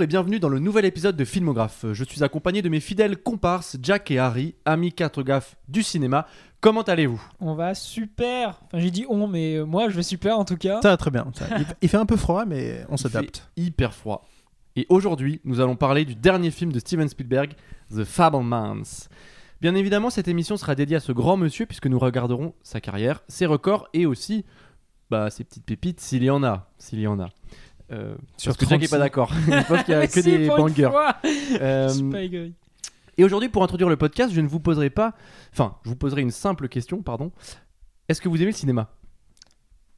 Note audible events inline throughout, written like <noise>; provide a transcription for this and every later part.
Bonjour et bienvenue dans le nouvel épisode de Filmographe. Je suis accompagné de mes fidèles comparses Jack et Harry, amis quatre gaffes du cinéma. Comment allez-vous? On va super. Enfin, j'ai dit on, mais euh, moi je vais super en tout cas. Ça va très bien. ça. Il, il fait un peu froid, mais on Il s'adapte. fait hyper froid. Et aujourd'hui, nous allons parler du dernier film de Steven Spielberg, The Fablemans. Bien évidemment, cette émission sera dédiée à ce grand monsieur puisque nous regarderons sa carrière, ses records et aussi bah, ses petites pépites s'il y en a. S'il y en a. Euh, Sur parce que Jack n'est 36. pas d'accord. <laughs> Il pense qu'il n'y a que si, des bangers. Euh. Et aujourd'hui, pour introduire le podcast, je ne vous poserai pas. Enfin, je vous poserai une simple question, pardon. Est-ce que vous aimez le cinéma?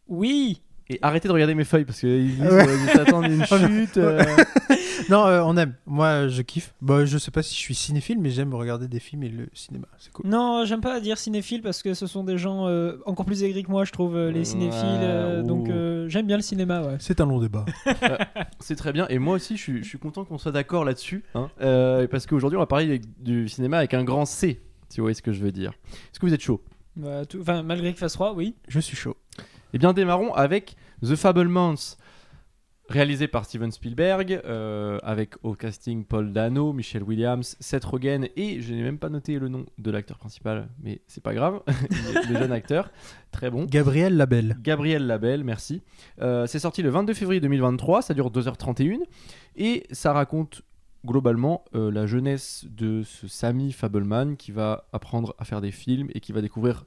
Oui. Et arrêtez de regarder mes feuilles parce qu'ils disent, Ouais. euh, ils s'attendent à une <laughs> chute. euh. <laughs> Non, euh, on aime. Moi, je kiffe. Bah, je sais pas si je suis cinéphile, mais j'aime regarder des films et le cinéma. C'est cool. Non, j'aime pas dire cinéphile parce que ce sont des gens euh, encore plus aigris que moi, je trouve, euh, les Ouais, cinéphiles. euh, donc euh, j'aime bien le cinéma, ouais. C'est un long débat. <laughs> C'est très bien. Et moi aussi, je suis, je suis content qu'on soit d'accord là-dessus. hein. Euh, parce qu'aujourd'hui, on va parler avec- du cinéma avec un grand C, si vous voyez ce que je veux dire. Est-ce que vous êtes chaud? Bah, tout- Enfin, malgré qu'il fasse froid, oui. Je suis chaud. Eh bien, démarrons avec The Fablemans, réalisé par Steven Spielberg, euh, avec au casting Paul Dano, Michelle Williams, Seth Rogen et je n'ai même pas noté le nom de l'acteur principal, mais c'est pas grave, <laughs> le jeune acteur, très bon. Gabriel Labelle. Gabriel Labelle, merci. Euh, c'est sorti le 22 février 2023, ça dure 2h31 et ça raconte globalement euh, la jeunesse de ce Sammy Fableman qui va apprendre à faire des films et qui va découvrir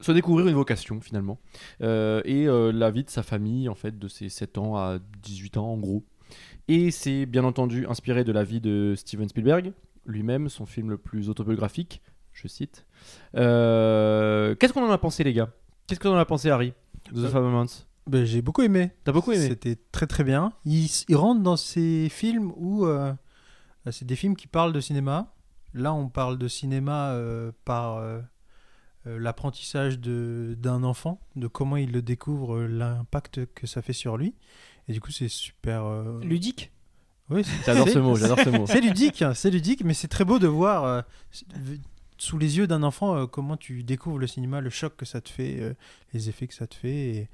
se découvrir une vocation finalement Euh, et euh, la vie de sa famille en fait de ses 7 ans à 18 ans en gros et c'est bien entendu inspiré de la vie de Steven Spielberg lui-même son film le plus autobiographique je cite Euh, qu'est-ce qu'on en a pensé les gars? Qu'est-ce qu'on en a pensé Harry de The Fablemans Bah, j'ai beaucoup aimé. T'as beaucoup aimé? C'était très très bien. Il, il rentre dans ces films où c'est des films qui parlent de cinéma. Là, on parle de cinéma par l'apprentissage de- d'un enfant, de comment il le découvre, euh, l'impact que ça fait sur lui. Et du coup, c'est super. euh, Ludique. Oui, c'est- J'adore ce mot, j'adore ce mot. C'est ludique, hein, c'est ludique, mais c'est très beau de voir euh, sous les yeux d'un enfant euh, comment tu découvres le cinéma, le choc que ça te fait, euh, les effets que ça te fait. Et,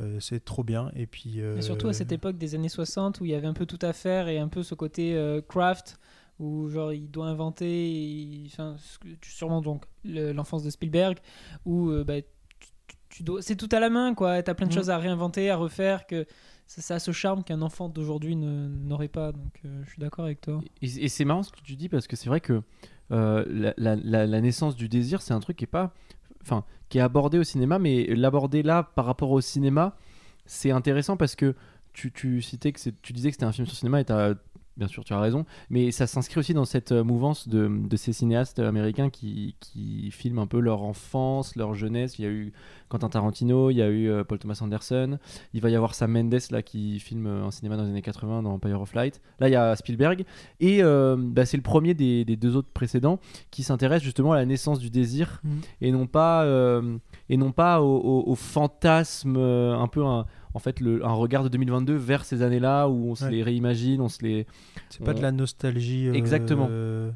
euh, c'est trop bien. Et puis. euh, Et surtout à cette époque des années 60 où il y avait un peu tout à faire et un peu ce côté euh, craft où genre il doit inventer, enfin sûrement donc le- l'enfance de Spielberg où euh, bah, tu, tu dois, c'est tout à la main quoi. T'as plein de Mhm. choses à réinventer, à refaire que ça, ça a ce charme qu'un enfant d'aujourd'hui n'aurait pas. Donc euh, je suis d'accord avec toi. Et, et c'est marrant ce que tu dis parce que c'est vrai que euh, la, la- la- la naissance du désir, c'est un truc qui est pas, enfin, qui est abordé au cinéma, mais l'aborder là par rapport au cinéma, c'est intéressant parce que tu, tu citais que tu disais que c'était un film sur cinéma et t'as- bien sûr tu as raison, mais ça s'inscrit aussi dans cette euh, mouvance de, de ces cinéastes américains qui, qui filment un peu leur enfance, leur jeunesse. Il y a eu Quentin Tarantino, il y a eu euh, Paul Thomas Anderson, il va y avoir Sam Mendes là qui filme euh, un cinéma dans les années 80 dans Empire of Light. Là il y a Spielberg et euh, bah, c'est le premier des, des deux autres précédents qui s'intéresse justement à la naissance du désir Mhm. et non pas euh, et non pas au, au- au fantasme euh, un peu un, en fait le, un regard de 2022 vers ces années-là où on se Ouais. les réimagine, on se les C'est pas de la nostalgie. euh, Exactement. euh,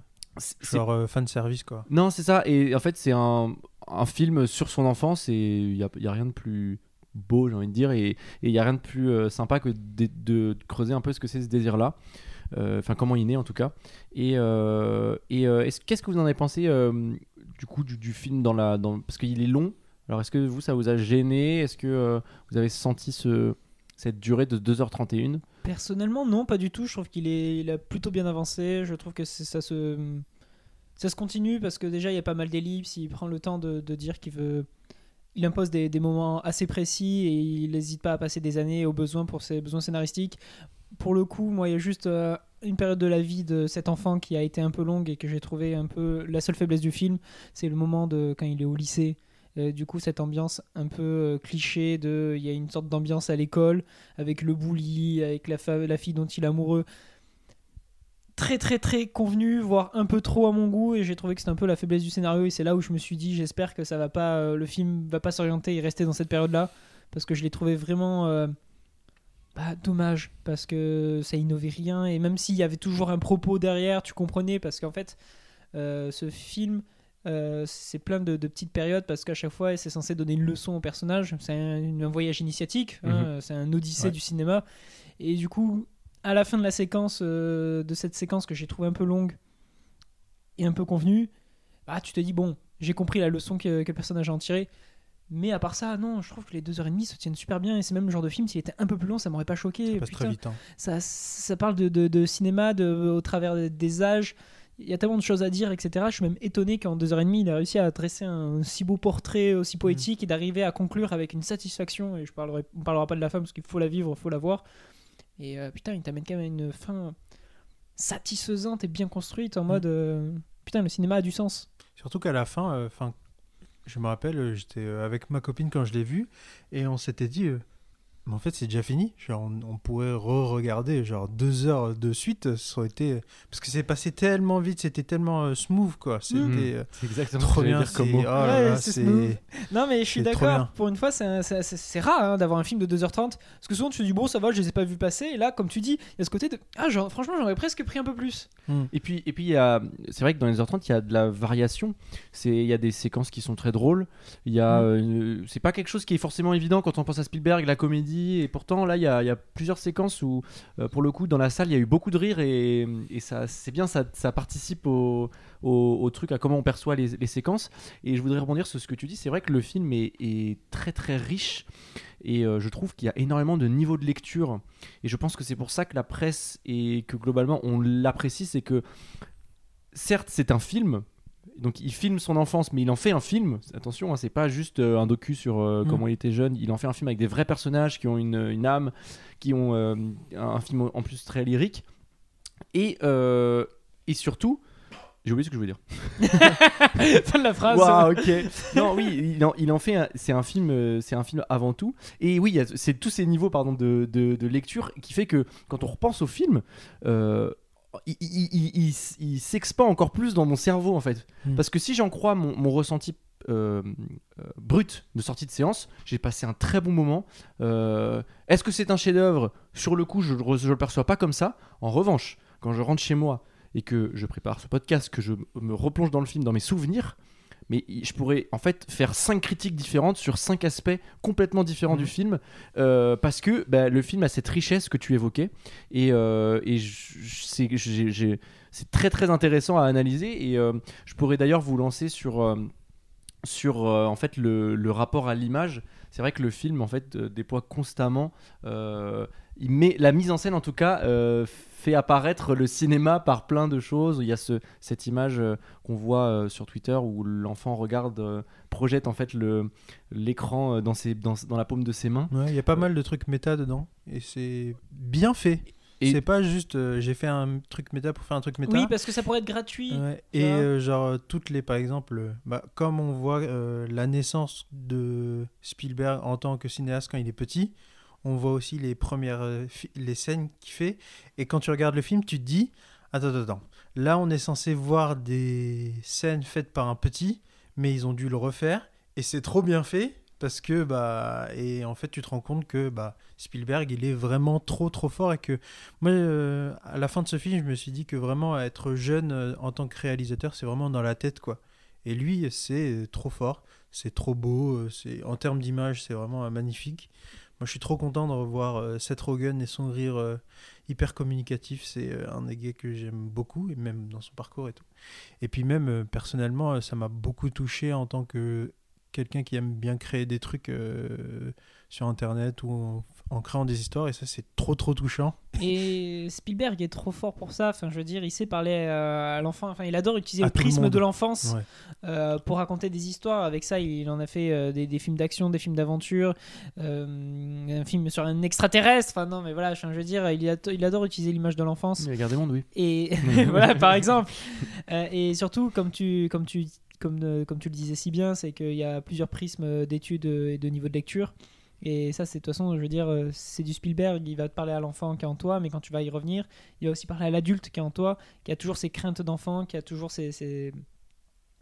genre euh, fan service, quoi. non, c'est ça. Et en fait, c'est un, un film sur son enfance et il n'y a, y a rien de plus beau, j'ai envie de dire. Et il n'y a rien de plus euh, sympa que de, de creuser un peu ce que c'est ce désir-là. Euh, Enfin, comment il naît en tout cas. Et, euh, et euh, est-ce- qu'est-ce que vous en avez pensé du coup du, du film dans la, dans, Parce qu'il est long. Alors, est-ce que vous, ça vous a gêné? Est-ce que euh, vous avez senti ce, cette durée de 2h31 Personnellement, non, pas du tout. Je trouve qu'il il a plutôt bien avancé. Je trouve que ça se, ça se continue parce que déjà il y a pas mal d'ellipses. Il prend le temps de, dire qu'il veut, il impose des, moments assez précis et il n'hésite pas à passer des années au besoin pour ses besoins scénaristiques. Pour le coup, moi, il y a juste euh, une période de la vie de cet enfant qui a été un peu longue et que j'ai trouvé un peu la seule faiblesse du film, c'est le moment de quand il est au lycée. Euh, du coup, cette ambiance un peu euh, cliché de, il y a une sorte d'ambiance à l'école avec le bully, avec la, la fille dont il est amoureux. Très très très convenu, voire un peu trop à mon goût, et j'ai trouvé que c'était un peu la faiblesse du scénario, et c'est là où je me suis dit, j'espère que ça va pas, euh, le film va pas s'orienter et rester dans cette période-là, parce que je l'ai trouvé vraiment euh, bah, dommage, parce que ça innovait rien, et même s'il y avait toujours un propos derrière, tu comprenais, parce qu'en fait, ce film, euh, c'est plein de, de petites périodes parce qu'à chaque fois c'est censé donner une leçon au personnage. C'est un, un voyage initiatique, hein, c'est un odyssée Ouais. du cinéma. Et du coup, à la fin de la séquence, euh, de cette séquence que j'ai trouvé un peu longue et un peu convenue, bah, tu te dis, bon, j'ai compris la leçon que, que le personnage a en tiré. Mais à part ça, non, je trouve que les deux heures et demie se tiennent super bien. Et c'est même le genre de film, s'il était un peu plus long, ça m'aurait pas choqué. Ça passe Putain, très vite. hein. ça, ça parle de, de- de cinéma de, au travers des âges. Il y a tellement de choses à dire, etc. Je suis même étonné qu'en deux heures et demie, il a réussi à dresser un si beau portrait, aussi poétique, et d'arriver à conclure avec une satisfaction. Et je parlerai, on parlera pas de la femme parce qu'il faut la vivre, il faut la voir. Et euh, putain, il t'amène quand même à une fin satisfaisante et bien construite en mode euh, putain, le cinéma a du sens. Surtout qu'à la fin, euh, enfin, je me rappelle, euh, j'étais avec ma copine quand je l'ai vu et on s'était dit, mais en fait c'est déjà fini. Genre, on, on pourrait re-regarder genre deux heures de suite. Ça aurait été parce que c'est passé tellement vite, c'était tellement euh, smooth quoi. C'était Mhm. euh, C'est exactement trop ce que j'allais bien. dire comme c'est- mot. oh là Ouais, là, c'est c'est smooth. Non, mais je suis d'accord. Pour une fois, c'est rare hein, d'avoir un film de 2h30. Parce que souvent, tu te dis, bon, ça va, je les ai pas vus passer. Et là, comme tu dis, il y a ce côté de. Ah, genre, franchement, j'aurais presque pris un peu plus. Et puis, et puis a, c'est vrai que dans les heures 30, il y a de la variation. C'est, il y a des séquences qui sont très drôles. Il y a, Mm. euh, une- c'est pas quelque chose qui est forcément évident quand on pense à Spielberg, la comédie. Et pourtant, là, il y a, plusieurs séquences où, euh, pour le coup, dans la salle, il y a eu beaucoup de rire et, ça, c'est bien, ça, participe au, truc, à comment on perçoit les, séquences. Et je voudrais rebondir sur ce que tu dis. C'est vrai que le film est, est très très riche et euh, je trouve qu'il y a énormément de niveaux de lecture. Et je pense que c'est pour ça que la presse et que globalement on l'apprécie, c'est que certes c'est un film. Donc il filme son enfance, mais il en fait un film. Attention, hein, c'est pas juste euh, un docu sur euh, Mm. comment il était jeune. Il en fait un film avec des vrais personnages qui ont une, une âme, qui ont euh, un film en plus très lyrique. Et, et surtout, j'ai oublié ce que je voulais dire. <laughs> fin de la phrase. Waouh, ok. Non, oui, il en, il en fait. un- C'est un film. C'est un film avant tout. Et oui, c'est tous ces niveaux, pardon, de, de- de lecture qui fait que quand on repense au film. euh, il, il- il- il s- il s'expand encore plus dans mon cerveau en fait. Mm. Parce que si j'en crois mon, mon ressenti euh, euh, brut de sortie de séance, j'ai passé un très bon moment. Euh, Est-ce que c'est un chef-d'œuvre? Sur le coup, je ne le perçois pas comme ça. En revanche, quand je rentre chez moi et que je prépare ce podcast, que je me replonge dans le film, dans mes souvenirs, mais je pourrais en fait faire cinq critiques différentes sur cinq aspects complètement différents Mhm. du film euh, parce que bah, le film a cette richesse que tu évoquais et, euh, et c'est très très intéressant à analyser et euh, je pourrais d'ailleurs vous lancer sur sur en fait le, le rapport à l'image c'est vrai que le film en fait déploie constamment il met la mise en scène en tout cas fait apparaître le cinéma par plein de choses il y a ce, cette image euh, qu'on voit euh, sur Twitter où l'enfant regarde euh, projette en fait le l'écran euh, dans ses dans, dans la paume de ses mains Ouais, il y a pas mal de trucs méta dedans et c'est bien fait. Et- C'est pas juste euh, j'ai fait un truc méta pour faire un truc méta. Oui, parce que ça pourrait être gratuit. Ouais, Et euh, genre toutes les par exemple bah, comme on voit euh, la naissance de Spielberg en tant que cinéaste quand il est petit, on voit aussi les premières euh, les scènes qu'il fait. Et quand tu regardes le film, tu te dis attends attends. Là, on est censé voir des scènes faites par un petit, mais ils ont dû le refaire. Et c'est trop bien fait parce que bah et en fait tu te rends compte que bah Spielberg il est vraiment trop trop fort et que moi euh, à la fin de ce film je me suis dit que vraiment être jeune euh, en tant que réalisateur c'est vraiment dans la tête quoi. Et lui c'est trop fort. C'est trop beau c'est en termes d'image c'est vraiment magnifique moi je suis trop content de revoir euh, Seth Rogen et son rire euh, hyper communicatif. C'est euh, un des que j'aime beaucoup et même dans son parcours et tout. Et puis même personnellement ça m'a beaucoup touché en tant que quelqu'un qui aime bien créer des trucs sur internet ou en, créant des histoires et ça c'est trop trop touchant Et Spielberg est trop fort pour ça. Enfin, je veux dire, il sait parler euh, à l'enfant. Enfin, il adore utiliser À le prisme de l'enfance Ouais. euh, pour raconter des histoires. Avec ça, il en a fait euh, des, des films d'action, des films d'aventure, euh, un film sur un extraterrestre. Enfin, non, mais voilà, je veux dire, il, ado- il adore utiliser l'image de l'enfance. regardez monde oui Et <laughs> <laughs> voilà, par exemple. Euh, et surtout, comme tu, comme tu, comme, comme tu le disais si bien, c'est qu'il y a plusieurs prismes d'études et de niveau de lecture. Et ça, c'est de toute façon, je veux dire, euh, c'est du Spielberg. Il va te parler à l'enfant qui est en toi, mais quand tu vas y revenir, il va aussi parler à l'adulte qui est en toi, qui a toujours ses craintes d'enfant, qui a toujours ses, ses,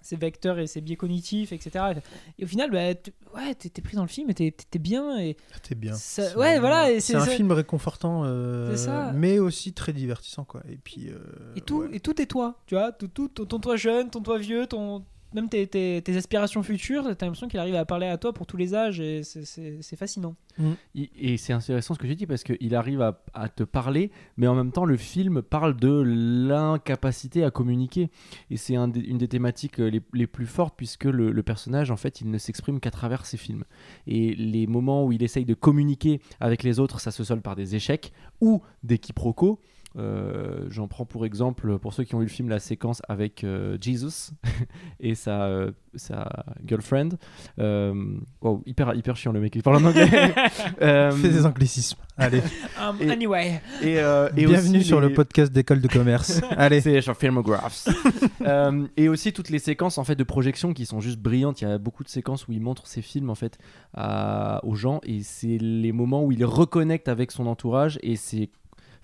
ses vecteurs et ses biais cognitifs, etc. Et au final, bah, tu- ouais, t'es pris dans le film et t'es bien. Et Ah, T'es bien. Ça- ouais, voilà, C'est un ça. film réconfortant, euh, ça. mais aussi très divertissant, quoi. Et puis. euh, Et tout, ouais. et tout est toi, tu vois, tout, tout, ton, ton toi jeune, ton toi vieux, ton, même tes, tes- tes aspirations futures, t'as l'impression qu'il arrive à parler à toi pour tous les âges et c'est- fascinant. Il- Et c'est intéressant ce que tu dis parce qu'il arrive à, à te parler, mais en même temps, le film parle de l'incapacité à communiquer. Et c'est un une des thématiques euh, les, les plus fortes puisque le, le personnage, en fait, il ne s'exprime qu'à travers ses films. Et les moments où il essaye de communiquer avec les autres, ça se solde par des échecs ou des quiproquos. Euh, J'en prends pour exemple, pour ceux qui ont eu le film, la séquence avec euh, Jesus <laughs> et sa, euh, sa girlfriend. Euh, wow, hyper, hyper chiant le mec, il parle en anglais. <laughs> Fais des anglicismes. Allez, Um, Et- anyway, et, euh, et bienvenue aussi sur les- le podcast d'école de commerce. <laughs> Allez. C'est sur Filmographs. Et aussi toutes les séquences en fait de projection qui sont juste brillantes. Il y a beaucoup de séquences où il montre ses films en fait à- aux gens et c'est les moments où il reconnecte avec son entourage et c'est,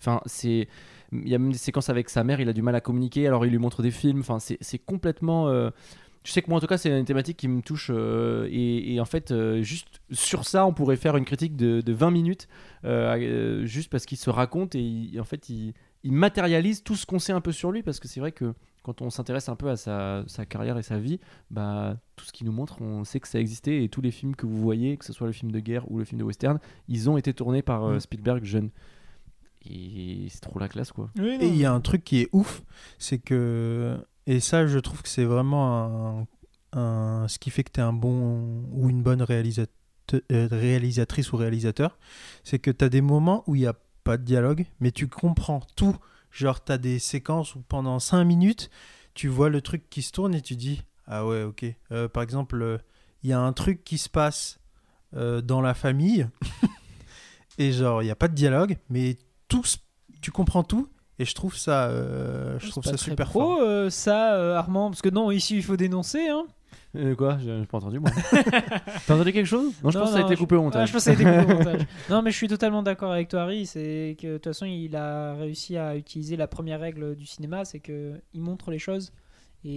enfin c'est, il y a même des séquences avec sa mère. Il a du mal à communiquer alors il lui montre des films. Enfin c'est complètement euh, je sais que moi en tout cas c'est une thématique qui me touche euh, et, et en fait euh, juste sur ça on pourrait faire une critique de, de 20 minutes juste parce qu'il se raconte et il- en fait il, il matérialise tout ce qu'on sait un peu sur lui parce que c'est vrai que quand on s'intéresse un peu à sa, sa carrière et sa vie, bah, tout ce qu'il nous montre, on sait que ça existait et tous les films que vous voyez, que ce soit le film de guerre ou le film de western, ils ont été tournés par Mm. Spielberg jeune. C'est trop la classe quoi. Oui, Et il y a un truc qui est ouf, c'est que et ça je trouve que c'est vraiment un, un- ce qui fait que tu es un bon ou une bonne euh, réalisatrice ou réalisateur, c'est que tu as des moments où il n'y a pas de dialogue, mais tu comprends tout. Genre tu as des séquences où pendant 5 minutes, tu vois le truc qui se tourne et tu dis ah ouais, OK. Euh, par exemple, il y a un truc qui se passe euh, dans la famille <laughs> et genre il n'y a pas de dialogue, mais tout tu comprends tout et je trouve ça euh, je trouve pas ça très super pro, fort. euh, ça, euh, Armand, parce que non, ici il faut dénoncer. Hein. Euh, quoi? J'ai pas entendu moi. <laughs> T'as entendu quelque chose? Non, je pense que ça a été je- coupé au Ah, montage. je pense que ça a été coupé au <laughs> montage. Non, mais je suis totalement d'accord avec toi, Harry. C'est que de toute façon, il a réussi à utiliser la première règle du cinéma, c'est que il montre les choses et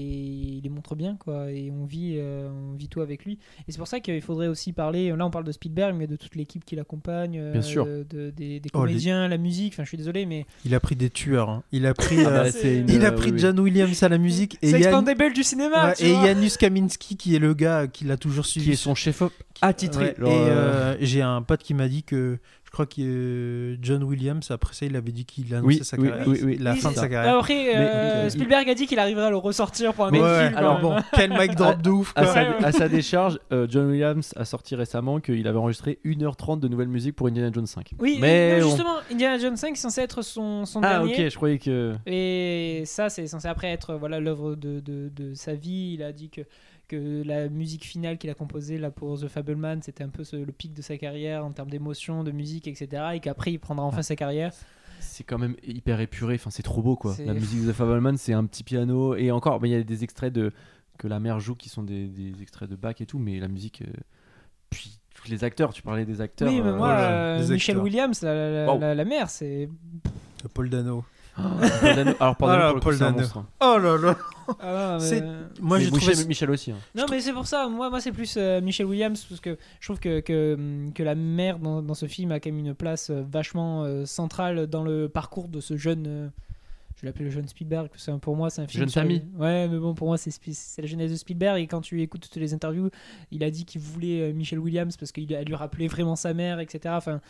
il les montre bien, quoi. Et on vit, euh, on vit tout avec lui. Et c'est pour ça qu'il faudrait aussi parler. Là, on parle de Spielberg, mais de toute l'équipe qui l'accompagne, euh, Bien sûr. de- des, des Oh, les- comédiens, la musique. Enfin, je suis désolé, mais Il a pris des tueurs. hein. Il a pris Ah bah, euh, une- il a euh, pris oui, oui. John Williams à la musique et Yann- du cinéma. ouais, et. Janusz Kaminski qui est le gars qui l'a toujours suivi. Qui est son chef-op attitré. Ouais, et euh, euh, j'ai un pote qui m'a dit que crois que euh, John Williams après ça il avait dit qu'il annonçait Oui, sa carrière, oui, oui. la Oui, fin de sa carrière. Après, euh, Mais- Spielberg a dit qu'il arriverait à le ressortir pour un Ouais, autre ouais, film. alors bon, quel mic drop <laughs> de ouf à, quoi. sa, à sa décharge, euh, John Williams a sorti récemment qu'il avait enregistré 1h30 de nouvelle musique pour Indiana Jones 5. Oui, mais non, on- justement, Indiana Jones 5 est censé être son, son Ah dernier. ok, je croyais que... Et ça, c'est censé après être voilà l'œuvre de, de, de sa vie. Il a dit que, que la musique finale qu'il a composée là, pour The Fableman, c'était un peu ce- le pic de sa carrière en termes d'émotion, de musique, etc. Et qu'après, il prendra enfin Ah. sa carrière. C'est quand même hyper épuré, enfin c'est trop beau quoi. La musique de The Fableman, c'est un petit piano et encore, mais il y a des extraits de que la mère joue qui sont des, des extraits de Bach et tout, mais la musique, euh, puis tous les acteurs, tu parlais des acteurs. oui, mais euh, moi, euh, Michel acteurs. Williams, la, la, Wow. la- la mère, c'est. Paul Dano. Paul Dano- alors Paul Dano, Ah là, pour le coup, Paul c'est un Dano. monstre, hein. Oh là là. Ah, C'est- mais- Moi Mais j'ai Michel, trouvé Michel aussi. hein. Non, mais c'est pour ça. Moi, moi c'est plus euh, Michel Williams parce que je trouve que, que, que la mère dans, dans ce film a quand même une place euh, vachement euh, centrale dans le parcours de ce jeune. euh, je vais l'appeler le jeune Spielberg. parce que pour moi, c'est un film. Jeune sur Samy. Ouais, mais bon, pour moi, c'est Spi- c'est la genèse de Spielberg. Et quand tu écoutes toutes les interviews, il a dit qu'il voulait euh, Michel Williams parce qu'il a- lui rappelait vraiment sa mère, etc. Enfin.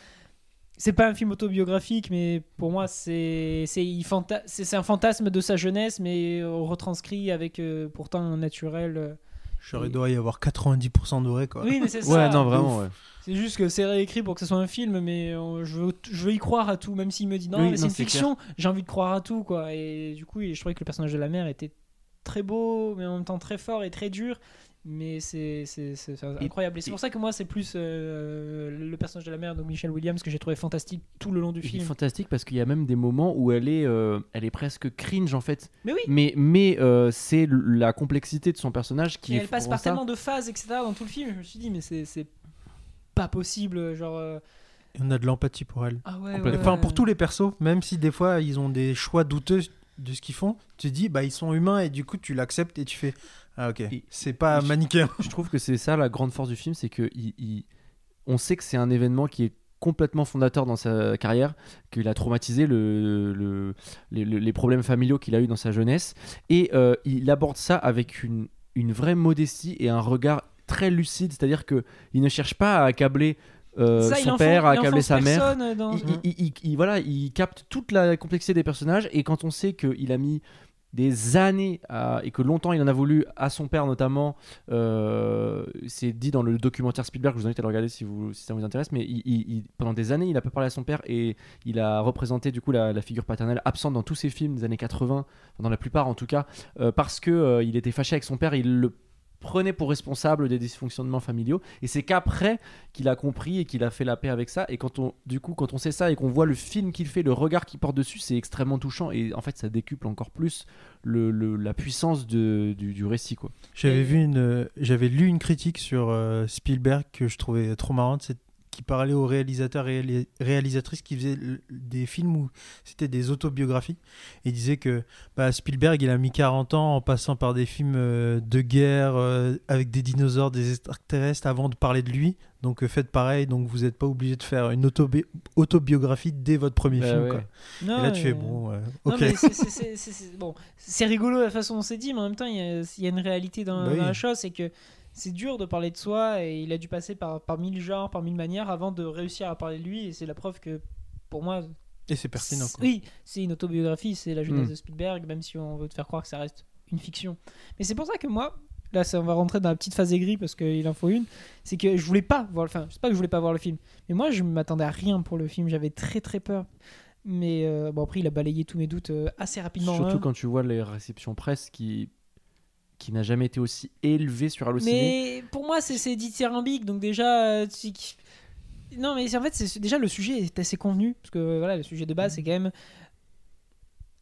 C'est pas un film autobiographique, mais pour moi, c'est fanta- un fantasme de sa jeunesse, mais euh, retranscrit avec euh, pourtant un naturel. euh, J'aurais doit y avoir 90% de vrai quoi. oui, mais c'est ça. Ouais, non, vraiment, ouais. C'est juste que c'est réécrit pour que ce soit un film, mais euh, je, veux, je veux y croire à tout, même s'il me dit non, Oui, mais c'est une fiction, j'ai envie de croire à tout, quoi. Et du coup, je trouvais que le personnage de la mère était très beau, mais en même temps très fort et très dur. Mais c'est incroyable. Et c'est pour ça que moi, c'est plus euh, le personnage de la mère, donc Michelle Williams, que j'ai trouvé fantastique tout le long du film. fantastique parce qu'il y a même des moments où elle est, euh, elle est presque cringe en fait. Mais oui, Mais, mais euh, c'est la complexité de son personnage qui et est elle passe par ça- tellement de phases, etc. dans tout le film. Je me suis dit, mais c'est c'est pas possible. Genre. euh, on a de l'empathie pour elle. Ah ouais, Complètement. ouais. Enfin pour tous les persos, même si des fois ils ont des choix douteux de ce qu'ils font, tu te dis bah ils sont humains et du coup tu l'acceptes et tu fais ah ok, c'est pas je- manichéen. <laughs> Je trouve que c'est ça la grande force du film, c'est que il- il- on sait que c'est un événement qui est complètement fondateur dans sa carrière, qu'il a traumatisé le, le- les, le- les problèmes familiaux qu'il a eu dans sa jeunesse, et euh, il aborde ça avec une, une vraie modestie et un regard très lucide. C'est-à-dire que il ne cherche pas à accabler euh, Ça, son père, accabler enfonce sa mère. personne dans- Il, il- il- il- voilà, il capte toute la complexité des personnages et quand on sait qu'il a mis des années et que longtemps il en a voulu à son père notamment, euh, c'est dit dans le documentaire Spielberg, je vous invite à regarder si, ça vous intéresse, mais pendant des années il a pas parlé à son père et il a représenté du coup la, figure paternelle absente dans tous ses films des années 80, enfin, dans la plupart en tout cas, euh, parce que euh, il était fâché avec son père, il le prenait pour responsable des dysfonctionnements familiaux. Et c'est qu'après qu'il a compris et qu'il a fait la paix avec ça. Et quand on du coup quand on sait ça et qu'on voit le film qu'il fait le regard qu'il porte dessus c'est extrêmement touchant. Et en fait ça décuple encore plus le, la puissance de- du, récit quoi. J'avais vu une, euh, j'avais lu une critique sur euh, Spielberg que je trouvais trop marrante, qui parlait aux réalisateurs et réali- réalisatrices qui faisaient des films où c'était des autobiographies et il disait que bah, Spielberg il a mis 40 ans en passant par des films euh, de guerre euh, avec des dinosaures, des extraterrestres avant de parler de lui. Donc euh, faites pareil, donc vous n'êtes pas obligé de faire une autobi- autobiographie dès votre premier Bah film. ouais. quoi. Non, et là tu euh, fais bon, ok. mais c'est- bon, rigolo la façon dont c'est dit, mais en même temps, il y a, il y a une réalité dans, Bah oui. dans la chose, c'est que c'est dur de parler de soi et il a dû passer par, par mille genres, par mille manières avant de réussir à parler de lui. Et c'est la preuve que, pour moi, Et c'est pertinent. quoi. oui, c'est une autobiographie, c'est la jeunesse Mm. de Spielberg, même si on veut te faire croire que ça reste une fiction. Mais c'est pour ça que moi, là, ça, on va rentrer dans la petite phase aigrie parce qu'il en faut une. C'est que je voulais pas voir, enfin, c'est pas que je voulais pas voir le film, mais moi, je m'attendais à rien pour le film. J'avais très très peur. Mais euh, bon, après, il a balayé tous mes doutes euh, assez rapidement. surtout hein. quand tu vois les réceptions presse qui qui n'a jamais été aussi élevé sur Allociné Mais pour moi, c'est dithyrambique, donc déjà. euh, tu- Non, mais en fait, déjà le sujet est assez convenu, parce que voilà, le sujet de base, c'est quand même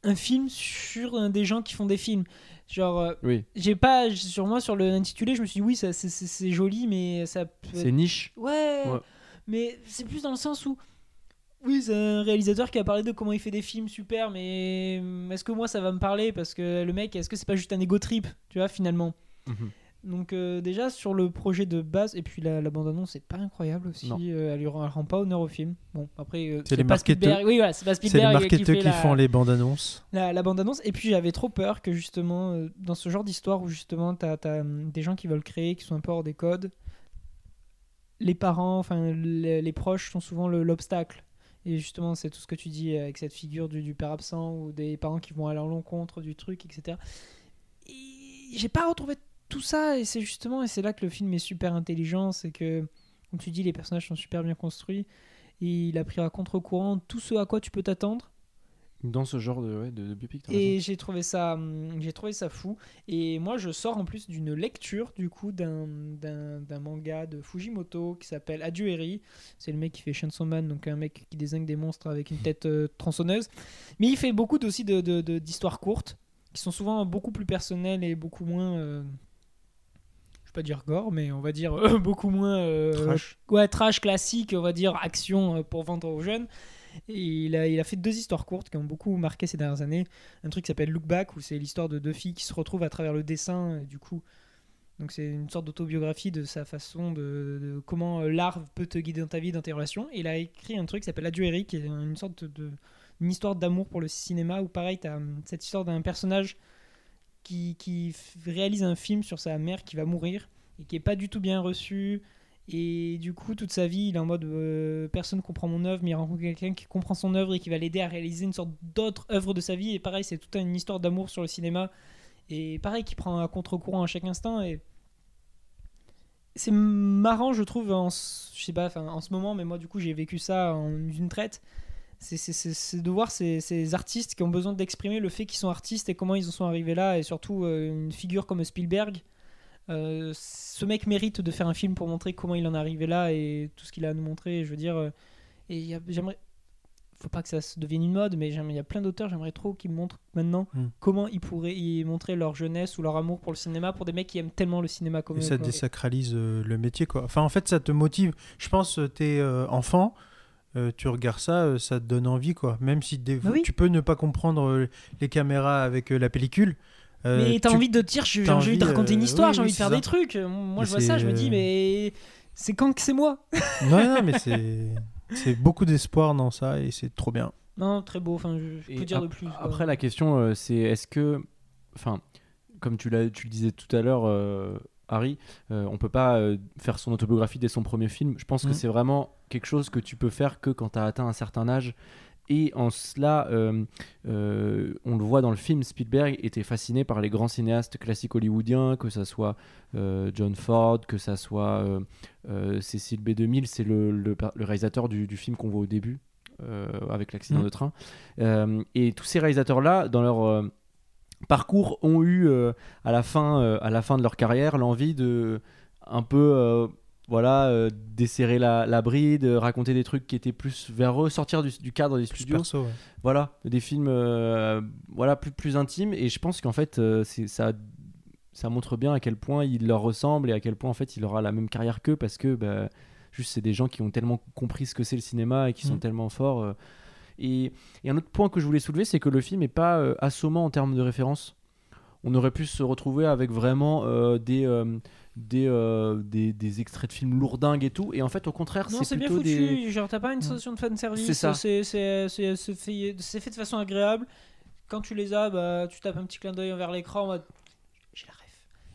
un film sur euh, des gens qui font des films. Genre, euh, oui j'ai pas, sur moi, sur l'intitulé, je me suis dit, oui, ça, c'est joli, mais ça peut c'est niche Ouais, Ouais. mais c'est plus dans le sens où. Oui, c'est un réalisateur qui a parlé de comment il fait des films super, mais hum, est-ce que moi ça va me parler? Parce que le mec, est-ce que c'est pas juste un ego trip, tu vois, finalement? Mhm. Donc, euh, déjà sur le projet de base, et puis la, la bande-annonce, c'est pas incroyable aussi. Euh, elle, lui rend, elle rend pas honneur au film. Bon, après, euh, C'est les marketeurs. Oui, voilà, qui qui la, font les bandes annonces. la, la bande-annonce. Et puis j'avais trop peur que justement, dans ce genre d'histoire où justement t'as as des gens qui veulent créer, qui sont un peu hors des codes, les parents, enfin les, les proches sont souvent le- l'obstacle. Et justement, c'est tout ce que tu dis avec cette figure du, père absent ou des parents qui vont aller à l'encontre du truc, etc. Et j'ai pas retrouvé tout ça et c'est justement, et c'est là que le film est super intelligent, c'est que, comme tu dis, les personnages sont super bien construits. Et il a pris à contre-courant tout ce à quoi tu peux t'attendre. Dans ce genre de, ouais, de, de biopic Et j'ai trouvé ça, hum, j'ai trouvé ça fou. Et moi, je sors en plus d'une lecture du coup d'un manga de Fujimoto qui s'appelle Adieu Eri. C'est le mec qui fait Chainsaw Man, donc un mec qui désigne des monstres avec une tête euh, tronçonneuse. Mais il fait beaucoup aussi de d'histoires courtes qui sont souvent beaucoup plus personnelles et beaucoup moins. euh, je vais pas dire gore, mais on va dire euh, <laughs> beaucoup moins. euh, Trash. ouais, trash classique, on va dire action euh, pour vendre aux jeunes. Il a, fait deux histoires courtes qui ont beaucoup marqué ces dernières années. Un truc qui s'appelle Look Back, où c'est l'histoire de deux filles qui se retrouvent à travers le dessin. Du coup, donc c'est une sorte d'autobiographie de sa façon de, comment euh, l'art peut te guider dans ta vie, dans tes relations. Il a écrit un truc qui s'appelle Adieu Eric, qui est une sorte de une histoire d'amour pour le cinéma, où pareil, tu as cette histoire d'un personnage qui, qui réalise un film sur sa mère qui va mourir et qui est pas du tout bien reçu. Et du coup, toute sa vie, il est en mode euh, personne comprend mon œuvre, mais il rencontre quelqu'un qui comprend son œuvre et qui va l'aider à réaliser une sorte d'autre œuvre de sa vie. Et pareil, c'est toute une histoire d'amour sur le cinéma. Et pareil, qui prend un contre-courant à chaque instant. Et c'est marrant, je trouve, en, je sais pas, en ce moment, mais moi, du coup, j'ai vécu ça en une traite. C'est de voir ces, ces artistes qui ont besoin d'exprimer le fait qu'ils sont artistes et comment ils en sont arrivés là. Et surtout, euh, une figure comme Spielberg. Euh, ce mec mérite de faire un film pour montrer comment il en est arrivé là et tout ce qu'il a à nous montrer. Je veux dire, euh, et j'aimerais. Faut pas que ça se devienne une mode, mais il y a plein d'auteurs, j'aimerais trop qu'ils montrent maintenant Mm. comment ils pourraient y montrer leur jeunesse ou leur amour pour le cinéma pour des mecs qui aiment tellement le cinéma comme Et eux, ça quoi. désacralise euh, le métier, quoi. Enfin, en fait, ça te motive. Je pense, t'es euh, enfant, euh, tu regardes ça, euh, ça te donne envie, quoi. Même si des Bah oui. tu peux ne pas comprendre euh, les caméras avec la pellicule. Euh, Mais t'as tu- envie de te dire, j'ai envie de raconter une euh, histoire, oui, j'ai oui, envie de faire des trucs. Moi, Mais je vois ça, je me dis, euh, mais c'est quand que c'est moi <laughs> Non, non, mais c'est c'est beaucoup d'espoir dans ça et c'est trop bien. Non, très beau. Enfin, je, peux dire de plus. quoi. Après, la question, euh, c'est est-ce que. Enfin, comme tu, l'as, tu le disais tout à l'heure, euh, Harry, euh, on peut pas euh, faire son autobiographie dès son premier film. Je pense que Mm. c'est vraiment quelque chose que tu peux faire que quand tu as atteint un certain âge. Et en cela, euh, euh, on le voit dans le film, Spielberg était fasciné par les grands cinéastes classiques hollywoodiens, que ça soit euh, John Ford, que ça soit Cécile B2000, c'est le, le, le réalisateur du, du film qu'on voit au début, avec l'accident Mm. de train. Et tous ces réalisateurs-là, dans leur parcours, ont eu à, la fin, à la fin de leur carrière l'envie de un peu voilà, euh, desserrer la, la bride, euh, raconter des trucs qui étaient plus vers eux, sortir du, du cadre des Plus studios perso, ouais. voilà des films euh, voilà plus plus intimes et je pense qu'en fait ça ça montre bien à quel point il leur ressemble et à quel point en fait il aura la même carrière qu'eux parce que bah, juste c'est des gens qui ont tellement compris ce que c'est le cinéma et qui sont Mm. tellement forts et, et un autre point que je voulais soulever c'est que le film est pas assommant en termes de référence on aurait pu se retrouver avec vraiment des, des, euh, des des extraits de films lourdingues et tout et en fait au contraire Non, c'est bien foutu. des Genre, t'as pas une sensation de fanservice. C'est ça. C'est c'est- c'est- c'est fait, de façon agréable. Quand tu les as, bah, tu tapes un petit clin d'œil envers l'écran en mode j'ai la ref.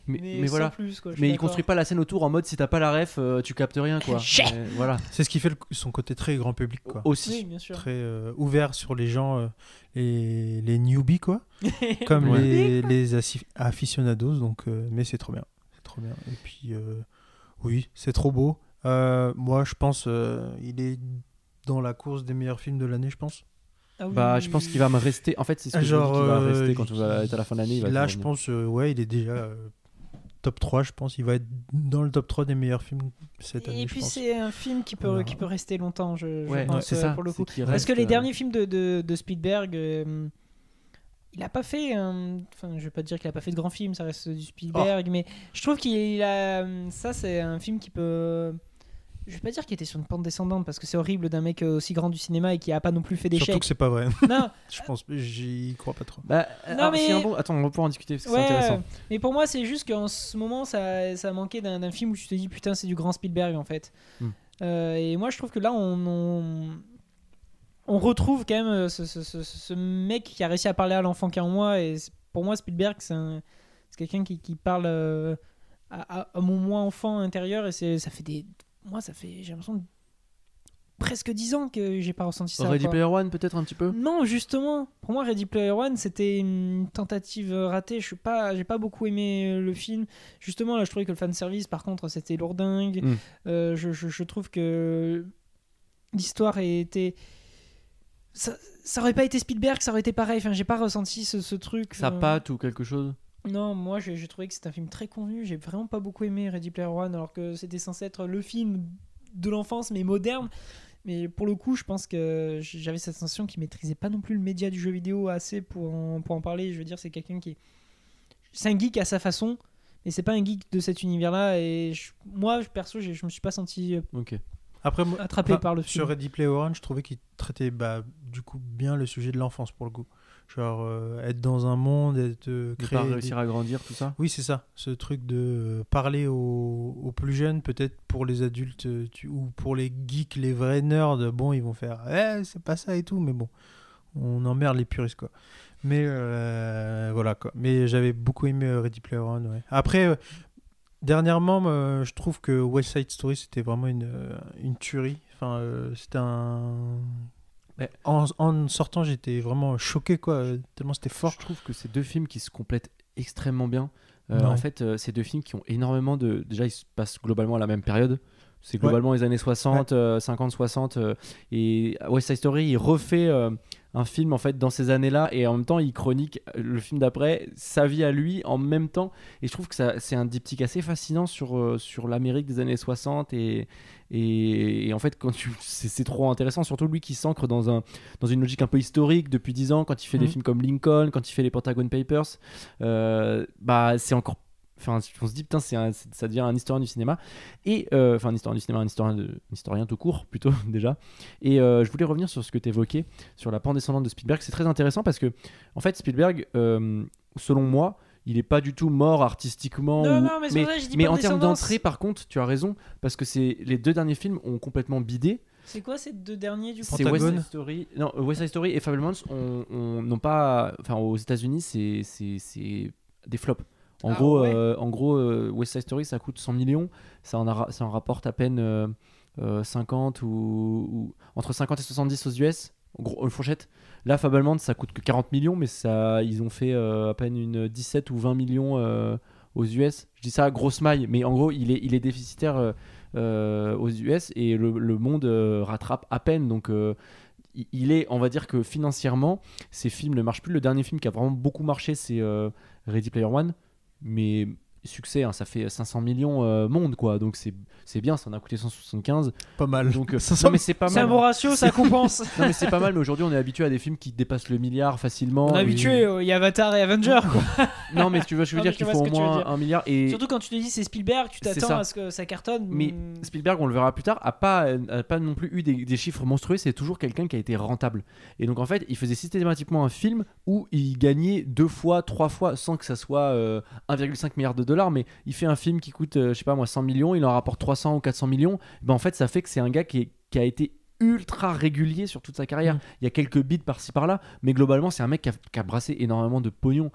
mais, Mais, mais sans voilà plus, quoi, Mais il construit pas la scène autour en mode si t'as pas la ref, euh, tu captes rien quoi. Mais voilà. C'est ce qui fait le- son côté très grand public, quoi. Aussi. Oui, bien sûr. Très euh, ouvert sur les gens, euh, les, les newbies, quoi. <laughs> Comme Ouais. les, les aficionados, donc, euh, mais c'est trop bien. C'est trop bien. Et puis, euh, oui, c'est trop beau. Euh, moi, je pense, euh, il est dans la course des meilleurs films de l'année, je pense. Ah oui, Bah, je pense qu'il va me rester. En fait, c'est ce que Genre, je dis va euh, rester quand on va être à la fin de l'année. Là, je pense, euh, ouais, il est déjà euh, top 3, je pense. Il va être dans le top 3 des meilleurs films cette année, Et puis c'est un film qui peut, qui peut rester longtemps, je, je Ouais, pense, ça. pour le coup. Parce reste, que les euh, derniers films de, de, de Spielberg, euh, il a pas fait. un- Enfin, je vais pas dire qu'il a pas fait de grands films, ça reste du Spielberg, Oh. mais je trouve qu'il a. Ça, c'est un film qui peut. Je vais pas dire qu'il était sur une pente descendante parce que c'est horrible d'un mec euh, aussi grand du cinéma et qui a pas non plus fait Surtout d'échecs. que c'est pas vrai. <laughs> Non, <laughs> je pense, j'y crois pas trop. Bah, Non, alors, mais- c'est un bon- Attends, on va pouvoir en discuter parce que c'est ouais, intéressant. mais pour moi, c'est juste qu'en ce moment, ça, ça manquait d'un film où tu te dis putain, c'est du grand Spielberg en fait. Hmm. Euh, et moi, je trouve que là, on, on, on retrouve quand même euh, ce, ce- ce- ce mec qui a réussi à parler à l'enfant qui est en moi. Et pour moi, Spielberg, c'est un- c'est quelqu'un qui, qui parle euh, à, mon moi enfant intérieur. Et ça fait des. Moi, ça fait. J'ai l'impression de- presque 10 ans que j'ai pas ressenti ça. Ready quoi. Player One, peut-être un petit peu? Non, justement, pour moi, Ready Player One, c'était une tentative ratée. Je suis pas, j'ai pas beaucoup aimé euh, le film. Justement, là, je trouvais que le fan service, par contre, c'était lourdingue. Mm. Euh, je, je- je trouve que l'histoire était, ça, ça aurait pas été Spielberg, ça aurait été pareil. Enfin, j'ai pas ressenti ce, ce truc. Sa euh, patte ou quelque chose? Non, moi, j'ai trouvé que c'était un film très convenu. J'ai vraiment pas beaucoup aimé Ready Player One, alors que c'était censé être le film de l'enfance, mais moderne. Mais pour le coup, je pense que j'avais cette sensation qu'il maîtrisait pas non plus le média du jeu vidéo assez pour en, pour en parler. Je veux dire, c'est quelqu'un qui est. C'est un geek à sa façon, mais c'est pas un geek de cet univers-là. Et je- moi, perso, je me suis pas senti euh, Ok. Après, attrapé par le Sur film. Ready Player One, je trouvais qu'il traitait bah, du coup bien le sujet de l'enfance pour le coup. Genre euh, être dans un monde, être euh, des- réussir à grandir, tout ça Oui, c'est ça. Ce truc de euh, parler aux, aux plus jeunes, peut-être pour les adultes tu- ou pour les geeks, les vrais nerds. Bon, ils vont faire, eh, c'est pas ça et tout, mais bon, on emmerde les puristes quoi. Mais euh, voilà quoi. Mais j'avais beaucoup aimé Ready Player One. ouais. Après. Dernièrement, euh, je trouve que West Side Story c'était vraiment une, euh, une tuerie. Enfin, euh, c'était un. Ouais. En, en sortant, j'étais vraiment choqué quoi, tellement c'était fort. Je trouve que c'est deux films qui se complètent extrêmement bien. Euh, Ouais. En fait, euh, c'est deux films qui ont énormément de. Déjà, ils se passent globalement à la même période. C'est Ouais. globalement les années 60, euh, 50, 60. euh, et West Side Story, il refait un film en fait dans ces années-là et en même temps, il chronique euh, le film d'après, sa vie à lui en même temps. Et je trouve que ça, c'est un diptyque assez fascinant sur, euh, sur l'Amérique des années 60 et, et, et en fait, quand tu, <laughs> c'est, c'est trop intéressant, surtout lui qui s'ancre dans, un, dans une logique un peu historique depuis 10 ans, quand il fait des Mhm. films comme Lincoln, quand il fait les Pentagon Papers, euh, bah c'est encore. Enfin, on se dit, putain, c'est un- c'est- ça devient un historien du cinéma. Et, euh, enfin, un historien du cinéma, un historien, de, un historien tout court, plutôt, <laughs> déjà. Et euh, je voulais revenir sur ce que tu évoquais, sur la pente descendante de Spielberg. C'est très intéressant parce que, en fait, Spielberg, euh, selon moi, il est pas du tout mort artistiquement. Non, ou- non, mais c'est mais, dis mais en termes d'entrée, par contre, tu as raison, parce que c'est les deux derniers films ont complètement bidé. C'est quoi ces deux derniers du coup? C'est West. Side Story. Non, West Side Story et Fablemans on, on- n'ont pas. Enfin, aux États-Unis, c'est c'est c'est des flops. En Ah gros, ouais. euh, en gros euh, West Side Story, ça coûte 100 millions. Ça en, a ra- ça en rapporte à peine euh, euh, 50 ou, ou- entre 50 et 70 aux US. En gros, une fourchette. Là, Fableman, ça coûte que 40 millions, mais ça, ils ont fait à peine une 17 ou 20 millions aux US. Je dis ça à grosse maille, mais en gros, il est, il est déficitaire euh, aux US et le, le monde euh, rattrape à peine. Donc, euh, il- est, on va dire que financièrement, ces films ne marchent plus. Le dernier film qui a vraiment beaucoup marché, c'est Ready Player One. Mais succès, hein, ça fait 500 millions euh, monde, quoi. Donc c'est c'est bien, ça en a coûté 175. Pas mal. Donc euh, <laughs> 500 non, mais c'est pas C'est un mal. bon ratio, ça compense. <laughs> Non mais c'est pas mal. Mais aujourd'hui, on est habitué à des films qui dépassent le milliard facilement. On est et- habitué, euh, il y a Avatar et Avenger. quoi. <laughs> Non mais tu veux, je veux Non, dire qu'il faut au que tu veux moins dire. un milliard et Surtout quand tu te dis c'est Spielberg, tu t'attends à ce que ça cartonne. Mais. Spielberg, on le verra plus tard, a pas, a pas non plus eu des, des chiffres monstrueux. C'est toujours quelqu'un qui a été rentable. Et donc en fait, il faisait systématiquement un film où il gagnait deux fois, trois fois, sans que ça soit euh, 1,5 milliard de dollars. Mais il fait un film qui coûte, euh, je sais pas moi, 100 millions, il en rapporte 300 ou 400 millions. Ben en fait, ça fait que c'est un gars qui, est- qui a été ultra régulier sur toute sa carrière. Mm. Il y a quelques bits par-ci par-là, mais globalement, c'est un mec qui a, qui a brassé énormément de pognon.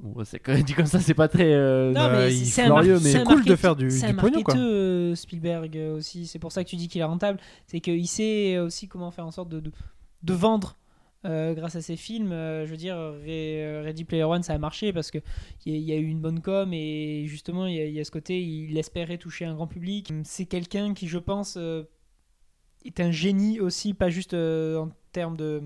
Bon, c'est quand même <laughs> dit comme ça, c'est pas très. euh, Non, mais c'est cool de faire du- c'est du pognon, quoi. euh, Spielberg euh, aussi. C'est pour ça que tu dis qu'il est rentable. C'est qu'il sait aussi comment faire en sorte de, de, de vendre euh, grâce à ses films. Euh, je veux dire, Re- Ready Player One, ça a marché parce qu'il y, y a eu une bonne com et justement, il y, a- il y a ce côté, il espérait toucher un grand public. C'est quelqu'un qui, je pense, euh, est un génie aussi, pas juste euh, en termes de,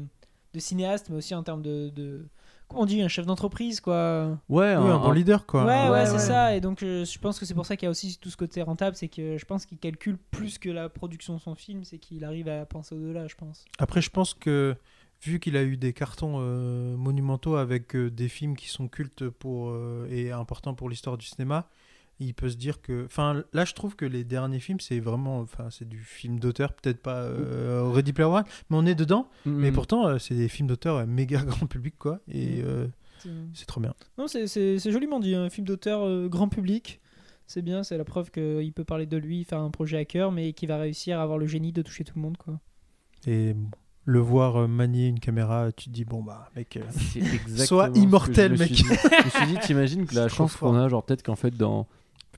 de cinéaste, mais aussi en termes de. de comment on dit, un chef d'entreprise, quoi. Ouais, Oui, un bon leader, quoi. Ouais, ouais, ouais, c'est ouais. ça. Et donc, je pense que c'est pour ça qu'il y a aussi tout ce côté rentable. C'est que je pense qu'il calcule plus que la production de son film. C'est qu'il arrive à penser au-delà, je pense. Après, je pense que vu qu'il a eu des cartons euh, monumentaux avec euh, des films qui sont cultes pour, euh, et importants pour l'histoire du cinéma, il peut se dire que. Enfin, là, je trouve que les derniers films, c'est vraiment. Enfin, c'est du film d'auteur, peut-être pas euh, Ready Player One, mais on est dedans. Mais Mm. pourtant, euh, c'est des films d'auteur euh, méga <laughs> grand public, quoi. Et Mm. euh, C'est- trop bien. Non, c'est- joliment dit. Un film d'auteur euh, grand public. C'est bien, c'est la preuve qu'il peut parler de lui, faire un projet à cœur, mais qu'il va réussir à avoir le génie de toucher tout le monde. Quoi. Et bon, le voir euh, manier une caméra, tu te dis, bon, bah, mec. euh, <laughs> Sois immortel, mec. suis dit. Je me suis dit, t'imagines que la chance qu'on a, genre peut-être qu'en fait, dans,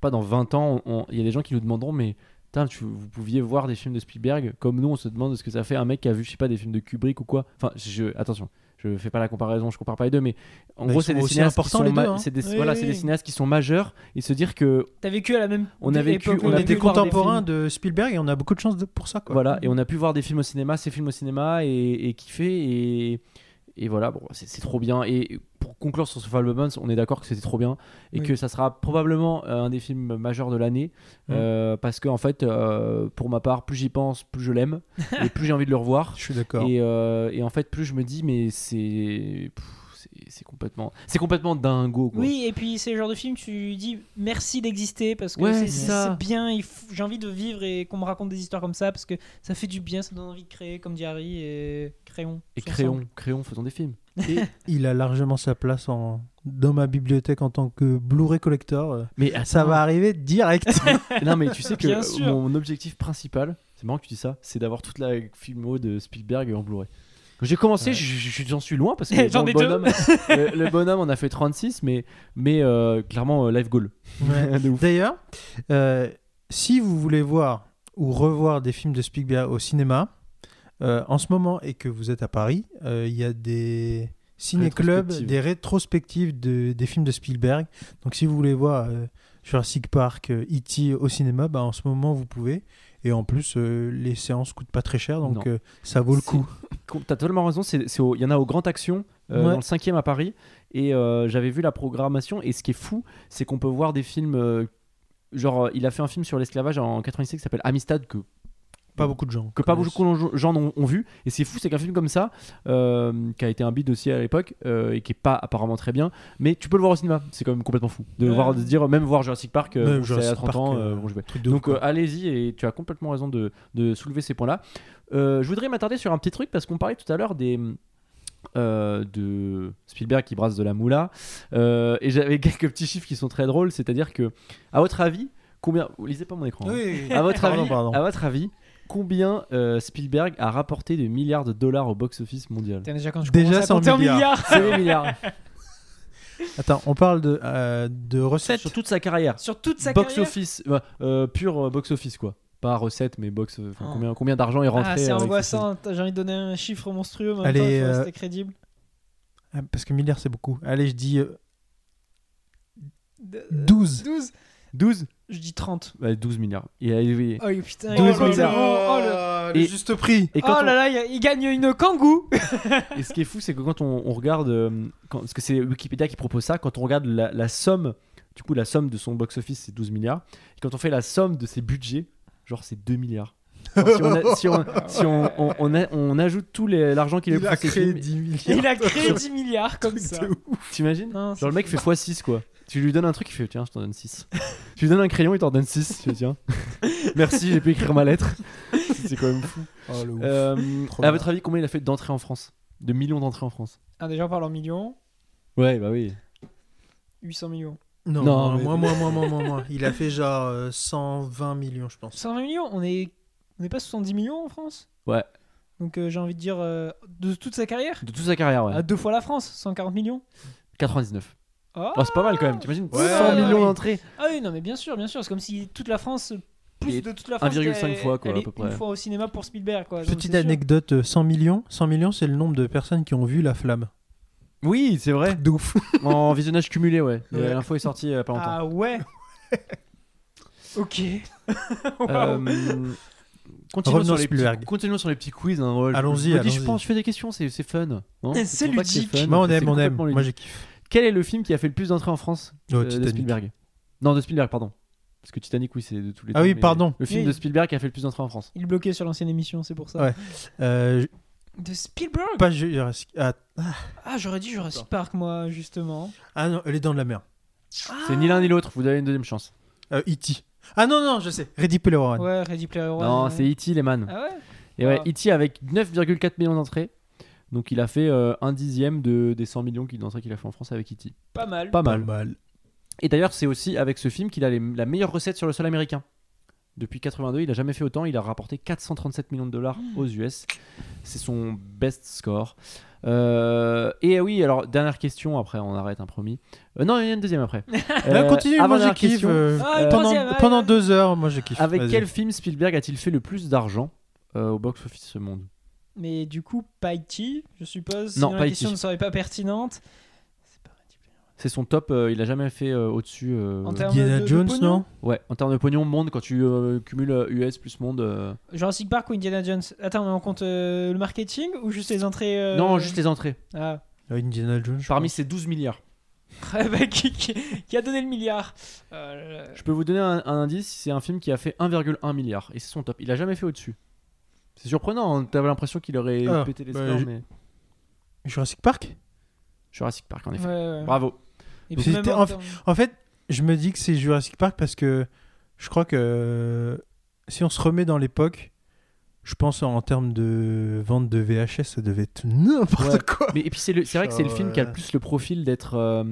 pas, dans 20 ans, on- il y a des gens qui nous demanderont, mais putain, tu, vous pouviez voir des films de Spielberg, comme nous, on se demande ce que ça fait un mec qui a vu, je sais pas, des films de Kubrick ou quoi. Enfin, je, attention, je fais pas la comparaison, je compare pas les deux, mais en Bah, gros, c'est des aussi cinéastes qui sont, les deux, ma- hein. c'est des, Oui, voilà, oui, c'est des oui. cinéastes qui sont majeurs et se dire que T'as vécu à la même On a vécu- époque on on a des contemporains films. de Spielberg et on a beaucoup de chance de- pour ça, quoi. Voilà, et on a pu voir des films au cinéma, ces films au cinéma, et, et kiffer, et, et voilà, bon, c'est c'est trop bien. Et pour conclure sur ce Fablemans, on est d'accord que c'était trop bien, et Oui. que ça sera probablement euh, un des films majeurs de l'année, Mhm. euh, parce que en fait, euh, pour ma part, plus j'y pense, plus je l'aime, <laughs> et plus j'ai envie de le revoir. Je suis d'accord. Et, euh, et en fait, plus je me dis, mais c'est. complètement, c'est complètement dingo. Quoi. Oui, et puis c'est le genre de film, tu dis merci d'exister parce que Ouais, c'est- bien, j'ai envie de vivre et qu'on me raconte des histoires comme ça parce que ça fait du bien, ça donne envie de créer, comme dit Harry, et créons. Et ensemble. créons, faisons des films. Et il a largement sa place en... dans ma bibliothèque en tant que Blu-ray collector. Mais Ça va arriver direct. <laughs> Non, mais tu sais que Bien sûr. mon objectif principal, c'est marrant que tu dis ça, c'est d'avoir toute la filmo de Spielberg en Blu-ray. Quand j'ai commencé, Ouais. j'en suis loin parce que <laughs> bon, le, bonhomme, <laughs> le, le bonhomme en a fait 36, mais, mais euh, clairement, euh, live goal. Ouais. D'ailleurs, euh, si vous voulez voir ou revoir des films de Spielberg au cinéma, euh, en ce moment et que vous êtes à Paris, euh, il y a des ciné-clubs, des rétrospectives de, des films de Spielberg. Donc si vous voulez voir euh, Jurassic Park, euh, E.T. au cinéma, bah, en ce moment vous pouvez. Et en plus, les séances coûtent pas très cher, donc ça vaut le coup. T'as totalement raison, il y en a au Grand Action, Ouais. dans le 5e à Paris, et j'avais vu la programmation, et ce qui est fou, c'est qu'on peut voir des films. genre, il a fait un film sur l'esclavage en 86 qui s'appelle Amistad, que Pas beaucoup de gens. que pas beaucoup de gens ont, ont vu. Et c'est fou, c'est qu'un film comme ça, euh, qui a été un bid aussi à l'époque, euh, et qui est pas apparemment très bien, mais tu peux le voir au cinéma. C'est quand même complètement fou. De, Ouais. voir, de dire, même voir Jurassic Park, euh, bon, Jurassic à 30 Park, ans, euh, bon, je vais. Donc allez-y, et tu as complètement raison de, de soulever ces points-là. Euh, je voudrais m'attarder sur un petit truc, parce qu'on parlait tout à l'heure des. euh, de Spielberg qui brasse de la moula Euh, et j'avais <laughs> quelques petits chiffres qui sont très drôles c'est à dire que à votre avis combien vous lisez pas mon écran hein. Oui, à votre Pardon, avis, pardon. à votre avis, combien euh, Spielberg a rapporté de milliards de dollars au box-office mondial? Putain, Déjà quand je Déjà, commence à c'est en compter en milliards. milliards. <laughs> C'est des milliards. <laughs> Attends, on parle de, euh, de recettes. Sur toute sa carrière. Sur toute sa box carrière. office, euh, euh, pur euh, box office quoi. Pas recette, mais box. enfin, Oh. combien, combien d'argent est rentré Ah, c'est avec angoissant. J'ai envie de donner un chiffre monstrueux, mais en même Allez, temps, il faut euh, rester crédible. Ah, Parce que milliard, c'est beaucoup. Allez, je dis euh, De- 12. 12 film 12 Je dis 30. Ouais, 12 milliards. Il a élevé. Oh putain, 12 oh, milliards. zéro, oh, le- le Et- juste prix. Et, Oh on- là là, il, gagne une kangou <laughs> et ce qui est fou, c'est que quand on, on regarde. euh, quand- parce que c'est Wikipédia qui propose ça, quand on regarde la, la somme. Du coup, la somme de son box-office, c'est 12 milliards. Et quand on fait la somme de ses budgets, genre, c'est 2 milliards. Si on, a- si on- si on- on- on a- on ajoute tout l'argent qu'il a Il a pour ses créé films, 10 milliards. Il a créé 10 milliards comme ça. t'imagines Genre le mec fait x6 quoi. Tu lui donnes un truc, il fait tiens, je t'en donne 6. tu lui donnes un crayon, il t'en donne 6. Tu fais tiens. <laughs> Merci, j'ai pu écrire ma lettre. C'est quand même fou. Oh, le ouf. Euh, Trop à bien. votre avis, combien il a fait d'entrées en France? De millions d'entrées en France? Ah, déjà, on parle en millions? Ouais, bah oui. 800 millions. Non, Non, non, mais- moins, moins, moins, moins, moins, moins. Il a fait genre euh, 120 millions, je pense. 120 millions On est, on n'est pas 70 millions en France? Ouais. Donc euh, j'ai envie de dire, euh, de toute sa carrière? De toute sa carrière, ouais. À deux fois la France, 140 millions? 99. Oh Oh, c'est pas mal quand même, t'imagines Ouais, 100 ouais, millions ouais. d'entrées. Ah oui, non, mais bien sûr, bien sûr. C'est comme si toute la France, plus Et de toute la France, 1,5 elle- fois, quoi, à peu une près. fois au cinéma pour Spielberg, quoi. Petite anecdote, euh, 100 millions. 100 millions, c'est le nombre de personnes qui ont vu La Flamme. Oui, c'est vrai. De ouf. <laughs> En visionnage cumulé, ouais. Ouais. L'info est sortie il y a pas longtemps. Ah ouais <laughs> Ok. <laughs> Euh, continuons, Revenons sur les petits, continuons sur les petits quiz. hein, Allons-y, dis, Je allons-y. pense, je fais des questions, c'est c'est fun. non C'est ludique. fun, Moi, on aime, on aime. Moi, j'ai kiffé. Quel est le film qui a fait le plus d'entrées en France Oh, euh, de. Spielberg? Non, de Spielberg, pardon. Parce que Titanic, oui, c'est de tous les Ah temps, oui, pardon. Le film Oui. de Spielberg qui a fait le plus d'entrées en France. Il bloqué sur l'ancienne émission, c'est pour ça. Ouais. Euh, De Spielberg? pas Jurassic. Ah, Ah, j'aurais dit Jurassic Park, moi, justement. ah non, Les Dents de la Mer. C'est ni l'un ni l'autre, vous avez une deuxième chance. Euh, E.T. Ah non, non, je sais. Ready Player One. Ouais, Ready Player One. non, ouais. c'est E.T. les man. Ah ouais? Et ouais, Ah. E.T. avec 9,4 millions d'entrées. Donc il a fait euh, un dixième de, des 100 millions qu'il- a fait en France avec E.T. Pas mal. Pas Pas mal. mal. Et d'ailleurs, c'est aussi avec ce film qu'il a les- la meilleure recette sur le sol américain. Depuis 82, il a jamais fait autant. Il a rapporté 437 millions de dollars aux US. C'est son best score. Euh, et oui, alors dernière question. Après, on arrête un promis. Euh, non, il y a une deuxième après. Là, <laughs> Euh, continue, moi avant-dernière j'ai euh, Ah, pendant deux heures, moi j'ai kiffé. Avec quel film Spielberg a-t-il fait le plus d'argent euh, au box-office ce monde? Mais du coup, E.T., je suppose. Non, sinon la question ne serait pas pertinente. C'est C'est son top. euh, il a jamais fait euh, au-dessus. euh, En termes Indiana de- de Jones, pognon non? Ouais, en termes de pognon, monde, quand tu euh, cumules euh, US plus monde. euh. Jurassic Park ou Indiana Jones? Attends, mais on compte euh, le marketing ou juste les entrées euh, Non, juste les entrées. Ah. Euh, Indiana Jones. Parmi ces 12 milliards. <laughs> Ah bah, qui, a donné le milliard? Euh, Je peux vous donner un, un indice, c'est un film qui a fait 1,1 milliard et c'est son top. Il a jamais fait au-dessus. C'est surprenant, hein, t'avais l'impression qu'il aurait Ah, pété les bah, scores, je- mais Jurassic Park? Jurassic Park en effet. ouais. Bravo. Et puis C'était même en en fait- termes- En fait, je me dis que c'est Jurassic Park parce que je crois que euh, si on se remet dans l'époque, je pense en termes de vente de VHS, ça devait être n'importe Ouais. quoi. Mais et puis c'est le- c'est vrai que c'est le film qui a le plus le profil d'être euh,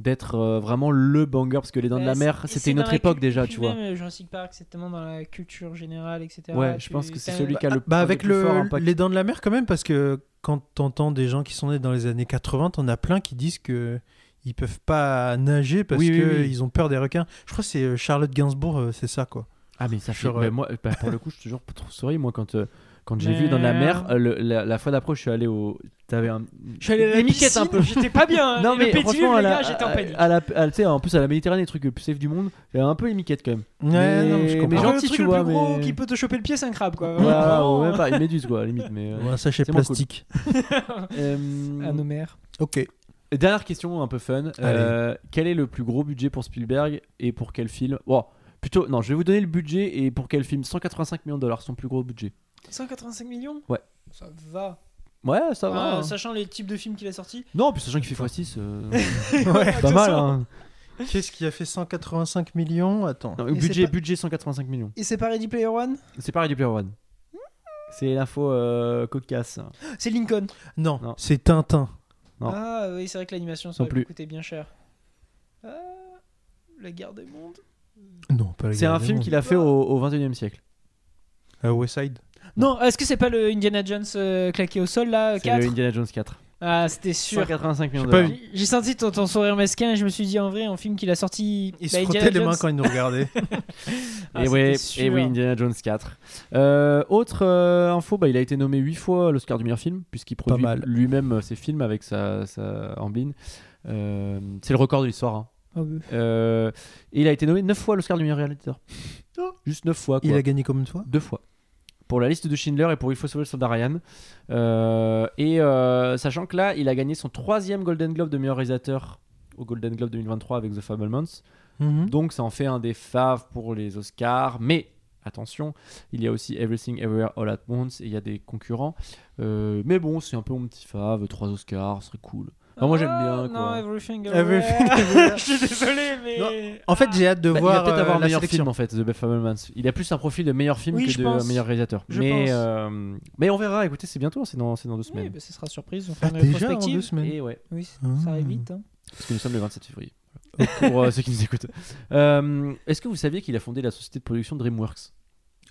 d'être euh, vraiment le banger parce que les dents de la mer, c'est- et c'était une autre époque déjà, tu vois. euh, Jurassic Park, c'est tellement dans la culture générale, etc. Ouais, je pense que c'est celui qui a le Bah avec plus le, les dents de la mer quand même parce que quand t'entends des gens qui sont nés dans les années 80, t'en as plein qui disent que ils peuvent pas nager parce Oui, oui, que oui. ils ont peur des requins. Je crois que c'est euh, Charlotte Gainsbourg, euh, c'est ça quoi. Ah mais ça fait Sur, euh, mais moi bah, pour le coup, je jure pas trop sorry moi quand euh, quand j'ai Mais- vu dans la mer euh, le- la, la fois d'après je suis allé au t'avais un Je suis allé à la des miquettes piscine, un peu j'étais pas bien. <laughs> Non Et mais le franchement à la, j'étais en panique. à la, en plus à la Méditerranée, le truc le plus safe du monde, il y a un peu les miquettes quand même. Ouais, Mais- non, je comprends. Gentil, le truc tu le vois, plus gros mais- qui peut te choper le pied, c'est un crabe, quoi. Ouais, ouais, euh, pas une méduse quoi, à la limite. Mais, euh, un sachet moins cool. plastique. <laughs> euh, À nos mères. Ok. Dernière question un peu fun. Euh, quel est le plus gros budget pour Spielberg et pour quel film? Bon, plutôt, non, je vais vous donner le budget et pour quel film 185 millions de dollars, son plus gros budget. 185 millions? Ouais. Ça va. Ouais, ça va. Hein. Sachant les types de films qu'il a sortis. Non, puis sachant qu'il fait x6, euh, <laughs> Ouais. pas mal. Hein. Qu'est-ce qui a fait 185 millions? Attends. Non, Et budget, c'est pas- budget 185 millions. Et c'est pas Ready Player One? C'est pas Ready Player One. C'est l'info euh, cocasse. C'est Lincoln. Non, Non. c'est Tintin. Non. Ah oui, c'est vrai que l'animation ça Non aurait plus. coûter bien cher. Ah, la guerre des mondes. Non, pas la C'est Guerre un des film Mondes. qu'il a fait au, au 21 e siècle. Euh, West Side? Non, est-ce que c'est pas le Indiana Jones euh, claqué au sol là C'est 4 le Indiana Jones 4. Ah, c'était sûr. 185 millions J'ai pas de dollars. J'ai senti ton, ton sourire mesquin et je me suis dit en vrai, en film qu'il a sorti. Il bah, se Indiana frottait les mains quand il nous regardait. <laughs> Ah, et, ouais, et oui, Indiana Jones 4. Euh, autre euh, info, bah, il a été nommé 8 fois à l'Oscar du meilleur film, puisqu'il produit lui-même ses films avec sa, sa Amblin. Euh, c'est le record de l'histoire. hein. Ah oui. Euh, et il a été nommé 9 fois à l'Oscar du meilleur réalisateur. Juste 9 fois. Quoi. Il a gagné combien de fois? Deux fois. Pour la liste de Schindler et pour Il faut sauver le soldat Ryan. Euh, et euh, sachant que là, il a gagné son troisième Golden Globe de meilleur réalisateur au Golden Globe 2023 avec The Fablemans. Mhm. Donc ça en fait un des faves pour les Oscars. Mais attention, il y a aussi Everything Everywhere All at Once et il y a des concurrents. Euh, mais bon, c'est un peu mon petit fave. Trois Oscars, ce serait cool. Enfin, moi j'aime bien. Ah, Quoi. Non, Everything Everything Everywhere. Everywhere. Je suis désolé, mais. En fait, j'ai hâte de Bah, il voir va peut-être euh, avoir la meilleur sélection. film en fait, The Fablemans. Il a plus un profil de meilleur film Oui, que de pense. meilleur réalisateur. Je mais, pense. euh, mais on verra. Écoutez, c'est bientôt, c'est dans, c'est dans deux Oui, semaines. bah, ce sera surprise. On fera Ah, une déjà en rétrospective. deux semaines. Et ouais, Oui, Ah. ça arrive vite. hein. parce que nous sommes le 27 février. <laughs> Pour euh, ceux qui nous écoutent. Euh, Est-ce que vous saviez qu'il a fondé la société de production DreamWorks?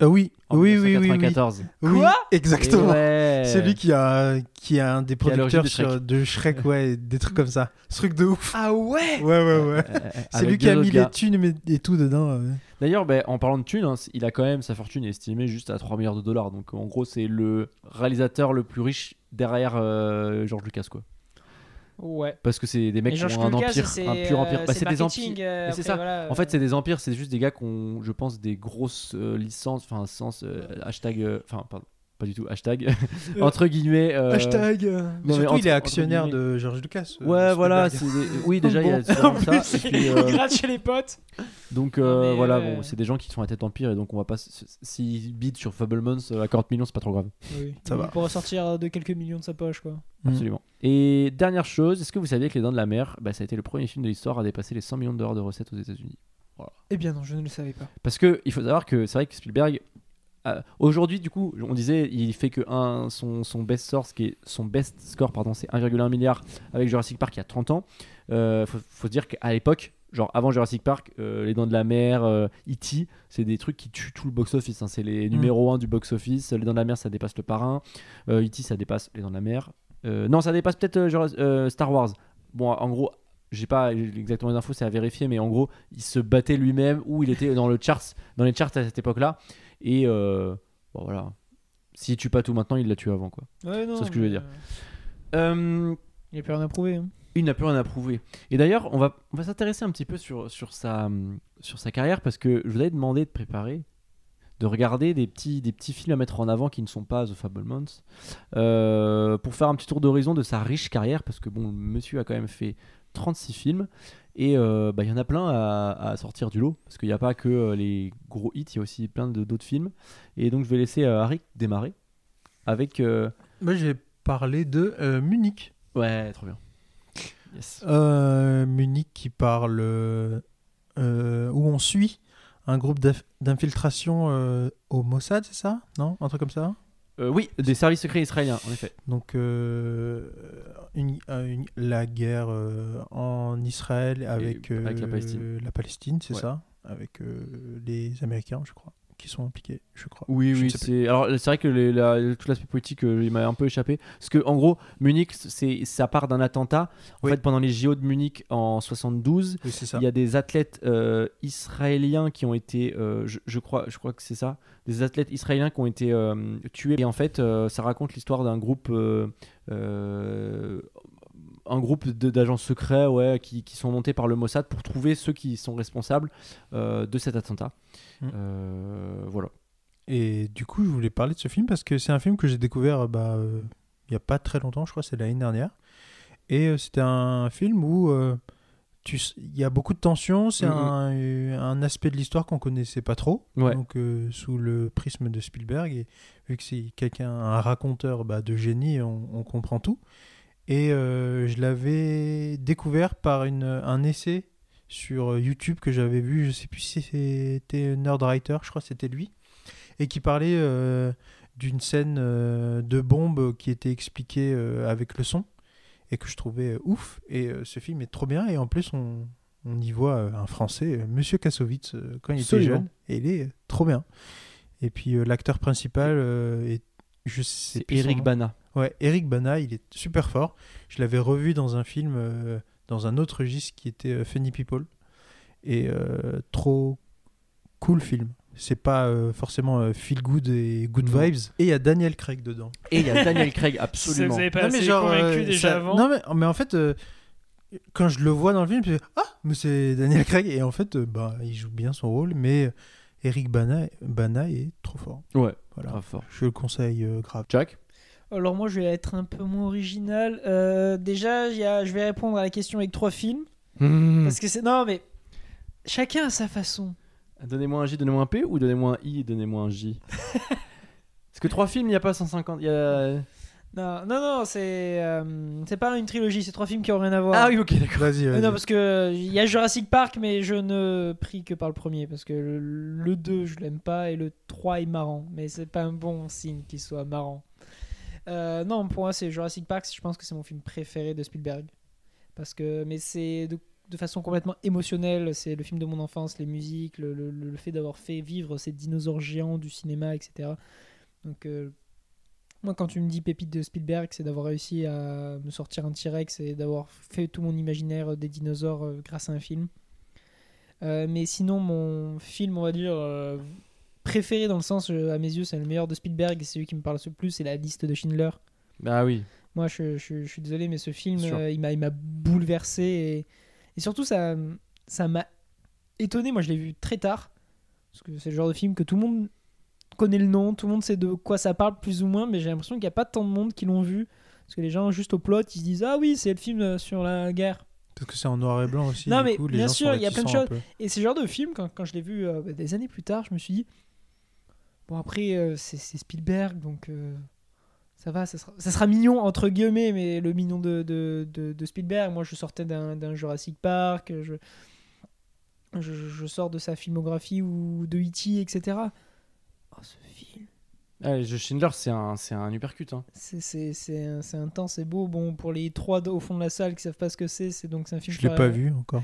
Ah oui, en oui, oui, oui, oui. 1994 Oui, Quoi? Exactement. Ouais. C'est lui qui a, qui a un des producteurs de sur- de Shrek, <laughs> ouais, des trucs comme ça. Ce truc de ouf. Ah ouais? Ouais, ouais, ouais. Euh, C'est avec lui qui a mis gars. les thunes et et tout dedans. ouais. D'ailleurs, ben, en parlant de thunes, hein, il a quand même sa fortune est estimée juste à 3 milliards de dollars. Donc en gros, c'est le réalisateur le plus riche derrière euh, George Lucas, quoi. Ouais. Parce que c'est des mecs qui ont un empire, un pur empire. euh, Bah, c'est des empires. euh, Mais c'est après, ça. voilà, En fait, euh, c'est des empires, c'est juste des gars qui ont, je pense, des grosses euh, licences, enfin, sens, hashtag, enfin, pardon, pas du tout, hashtag, entre guillemets. euh, Hashtag. euh, mais Surtout, entre- il est actionnaire de George Lucas. euh, Ouais, voilà, des- oui, déjà, il <laughs> y a En ça. plus, et puis, il euh, gratte chez les potes. donc, euh, mais voilà, bon, c'est des gens qui sont à tête empire, et donc on va pas. S'ils bident sur Fablemans euh, à 40 millions, c'est pas trop grave. Oui. Ça va. Il pourra sortir de quelques millions de sa poche, quoi. Mm. Absolument. Et dernière chose, est-ce que vous saviez que Les Dents de la Mer, bah, ça a été le premier film de l'histoire à dépasser les 100 millions de dollars de recettes aux États-Unis? Eh bien non, je ne le savais pas. Parce que il faut savoir que c'est vrai que Spielberg euh, aujourd'hui du coup on disait il fait que un, son, son best score ce qui est son best score pardon c'est 1,1 milliard avec Jurassic Park il y a 30 ans. Euh, faut, faut dire qu'à l'époque genre avant Jurassic Park euh, Les Dents de la Mer euh, E.T. c'est des trucs qui tuent tout le box office hein. c'est les numéros 1 du box office Les Dents de la Mer ça dépasse le parrain euh, E.T. ça dépasse Les Dents de la Mer Euh, non ça dépasse peut-être Star Wars bon en gros j'ai pas exactement les infos, c'est à vérifier, mais en gros, il se battait lui-même ou il était dans le charts, dans les charts à cette époque-là. Et euh, bon voilà, s'il tue pas tout maintenant, il l'a tué avant quoi. Ouais, non. C'est ce que je veux dire. euh, Il n'y a plus rien à prouver. hein. il n'a plus rien à prouver. Et d'ailleurs, on va, on va s'intéresser un petit peu sur, sur, sa, sur sa carrière parce que je vous avais demandé de préparer, de regarder des petits, des petits films à mettre en avant qui ne sont pas The Fablemans euh, pour faire un petit tour d'horizon de sa riche carrière parce que bon, le monsieur a quand même fait 36 films et euh, bah, il y en a plein à, à sortir du lot parce qu'il n'y a pas que euh, les gros hits, il y a aussi plein de- d'autres films. Et donc, je vais laisser euh, Harry démarrer avec. Moi, j'ai parlé de Munich. Ouais, trop bien. Yes. Munich qui parle où on suit un groupe d'inf- d'infiltration euh, au Mossad, c'est ça? Non? Un truc comme ça? Euh, oui, des services secrets israéliens, en effet. Donc euh, une- euh, une- la guerre euh, en Israël avec, avec la Palestine. la Palestine, c'est Ouais. ça? Avec les Américains, je crois, qui sont impliqués, je crois. Oui, Je oui, c'est. Alors, c'est vrai que les- la- tout l'aspect politique, euh, il m'a un peu échappé. Parce que, en gros, Munich, c'est, ça part d'un attentat. En Oui. fait, pendant les JO de Munich en 72, Oui, c'est ça. il y a des athlètes euh, israéliens qui ont été. euh, je, je crois, je crois que c'est ça. Des athlètes israéliens qui ont été tués. Et en fait, ça raconte l'histoire d'un groupe. euh, un groupe d'agents secrets ouais, qui, qui sont montés par le Mossad pour trouver ceux qui sont responsables euh, de cet attentat. Mm. Euh, voilà. Et du coup, je voulais parler de ce film parce que c'est un film que j'ai découvert bah, euh, il n'y a pas très longtemps, je crois, c'est l'année dernière. Et c'était un film où tu il y a beaucoup de tension, c'est Mhm. un, euh, un aspect de l'histoire qu'on connaissait pas trop, Ouais. donc sous le prisme de Spielberg. Et vu que c'est quelqu'un, un raconteur bah, de génie, on, on comprend tout. Et euh, je l'avais découvert par une, un essai sur YouTube que j'avais vu, je sais plus si c'était Nerdwriter, je crois que c'était lui, et qui parlait euh, d'une scène euh, de bombe qui était expliquée euh, avec le son, et que je trouvais euh, ouf. Et euh, ce film est trop bien, et en plus on, on y voit euh, un Français, euh, Monsieur Kassovitz, euh, quand il était jeune, et il est euh, trop bien. Et puis euh, l'acteur principal euh, est... Je sais C'est plus Eric. Bana. Ouais, Eric Bana, il est super fort. Je l'avais revu dans un film, euh, dans un autre registre qui était euh, Funny People. Et euh, trop cool film. C'est pas euh, forcément euh, feel good et good Non. vibes. Et il y a Daniel Craig dedans. Et il y a Daniel Craig, Ça <laughs> absolument. vous avez pas Non, assez mais genre, convaincu euh, déjà ça- avant Non, mais, mais en fait, euh, quand je le vois dans le film, je me dis, Ah, mais c'est Daniel Craig. Et en fait, euh, bah, il joue bien son rôle, mais Eric Bana, Bana est trop fort. Ouais, Voilà. grave fort. Je le conseille euh, grave. Jack? Alors moi, je vais être un peu moins original. Euh, déjà, y a- je vais répondre à la question avec trois films. Hmm. Parce que c'est... Non, mais chacun à sa façon. Donnez-moi un J, donnez-moi un P ou donnez-moi un I et donnez-moi un J? Parce que trois films, il n'y a pas 150. il Y a... Non, non, non, c'est euh, c'est pas une trilogie, c'est trois films qui ont rien à voir. Ah oui, ok, d'accord. Vas-y, Euh, vas-y. non, parce que il y a Jurassic Park, mais je ne prie que par le premier, parce que le, le 2, je l'aime pas, et le 3 est marrant, mais c'est pas un bon signe qu'il soit marrant. Euh, non, pour moi, c'est Jurassic Park, je pense que c'est mon film préféré de Spielberg. Parce que, mais c'est de, façon complètement émotionnelle, c'est le film de mon enfance, les musiques, le, fait d'avoir fait vivre ces dinosaures géants du cinéma, etc. Donc, euh, moi, quand tu me dis pépite de Spielberg, c'est d'avoir réussi à me sortir un T-Rex et d'avoir fait tout mon imaginaire des dinosaures euh, grâce à un film. Mais sinon, mon film, on va dire, préféré dans le sens, euh, à mes yeux, c'est le meilleur de Spielberg et c'est celui qui me parle le plus, c'est la liste de Schindler. Bah oui. Moi, je, je- je suis désolé, mais ce film, euh, il m'a il m'a bouleversé et, et surtout, ça ça m'a étonné. Moi, je l'ai vu très tard parce que c'est le genre de film que tout le monde connaît le nom, tout le monde sait de quoi ça parle plus ou moins, mais j'ai l'impression qu'il n'y a pas tant de monde qui l'ont vu parce que les gens, juste au plot, ils se disent Ah oui, c'est le film euh, sur la guerre. Parce que c'est en noir et blanc aussi. Non, du mais coup, les bien gens sûr, il y a plein de peu. Et c'est le genre de film, quand, quand je l'ai vu euh, des années plus tard, je me suis dit Bon, après, euh, c'est c'est Spielberg, donc euh, ça va, ça sera, ça sera mignon, entre guillemets, mais le mignon de, de, de- de Spielberg. Moi, je sortais d'un d'un Jurassic Park, je, je, je sors de sa filmographie ou de E.T., etc. Oh, ce film Ah, Schindler, c'est un, c'est un uppercut. Hein. c'est- c'est c'est un- c'est intense, c'est beau. Bon, pour les trois au fond de la salle qui savent pas ce que c'est, c'est donc c'est un film. Je l'ai pas vu encore.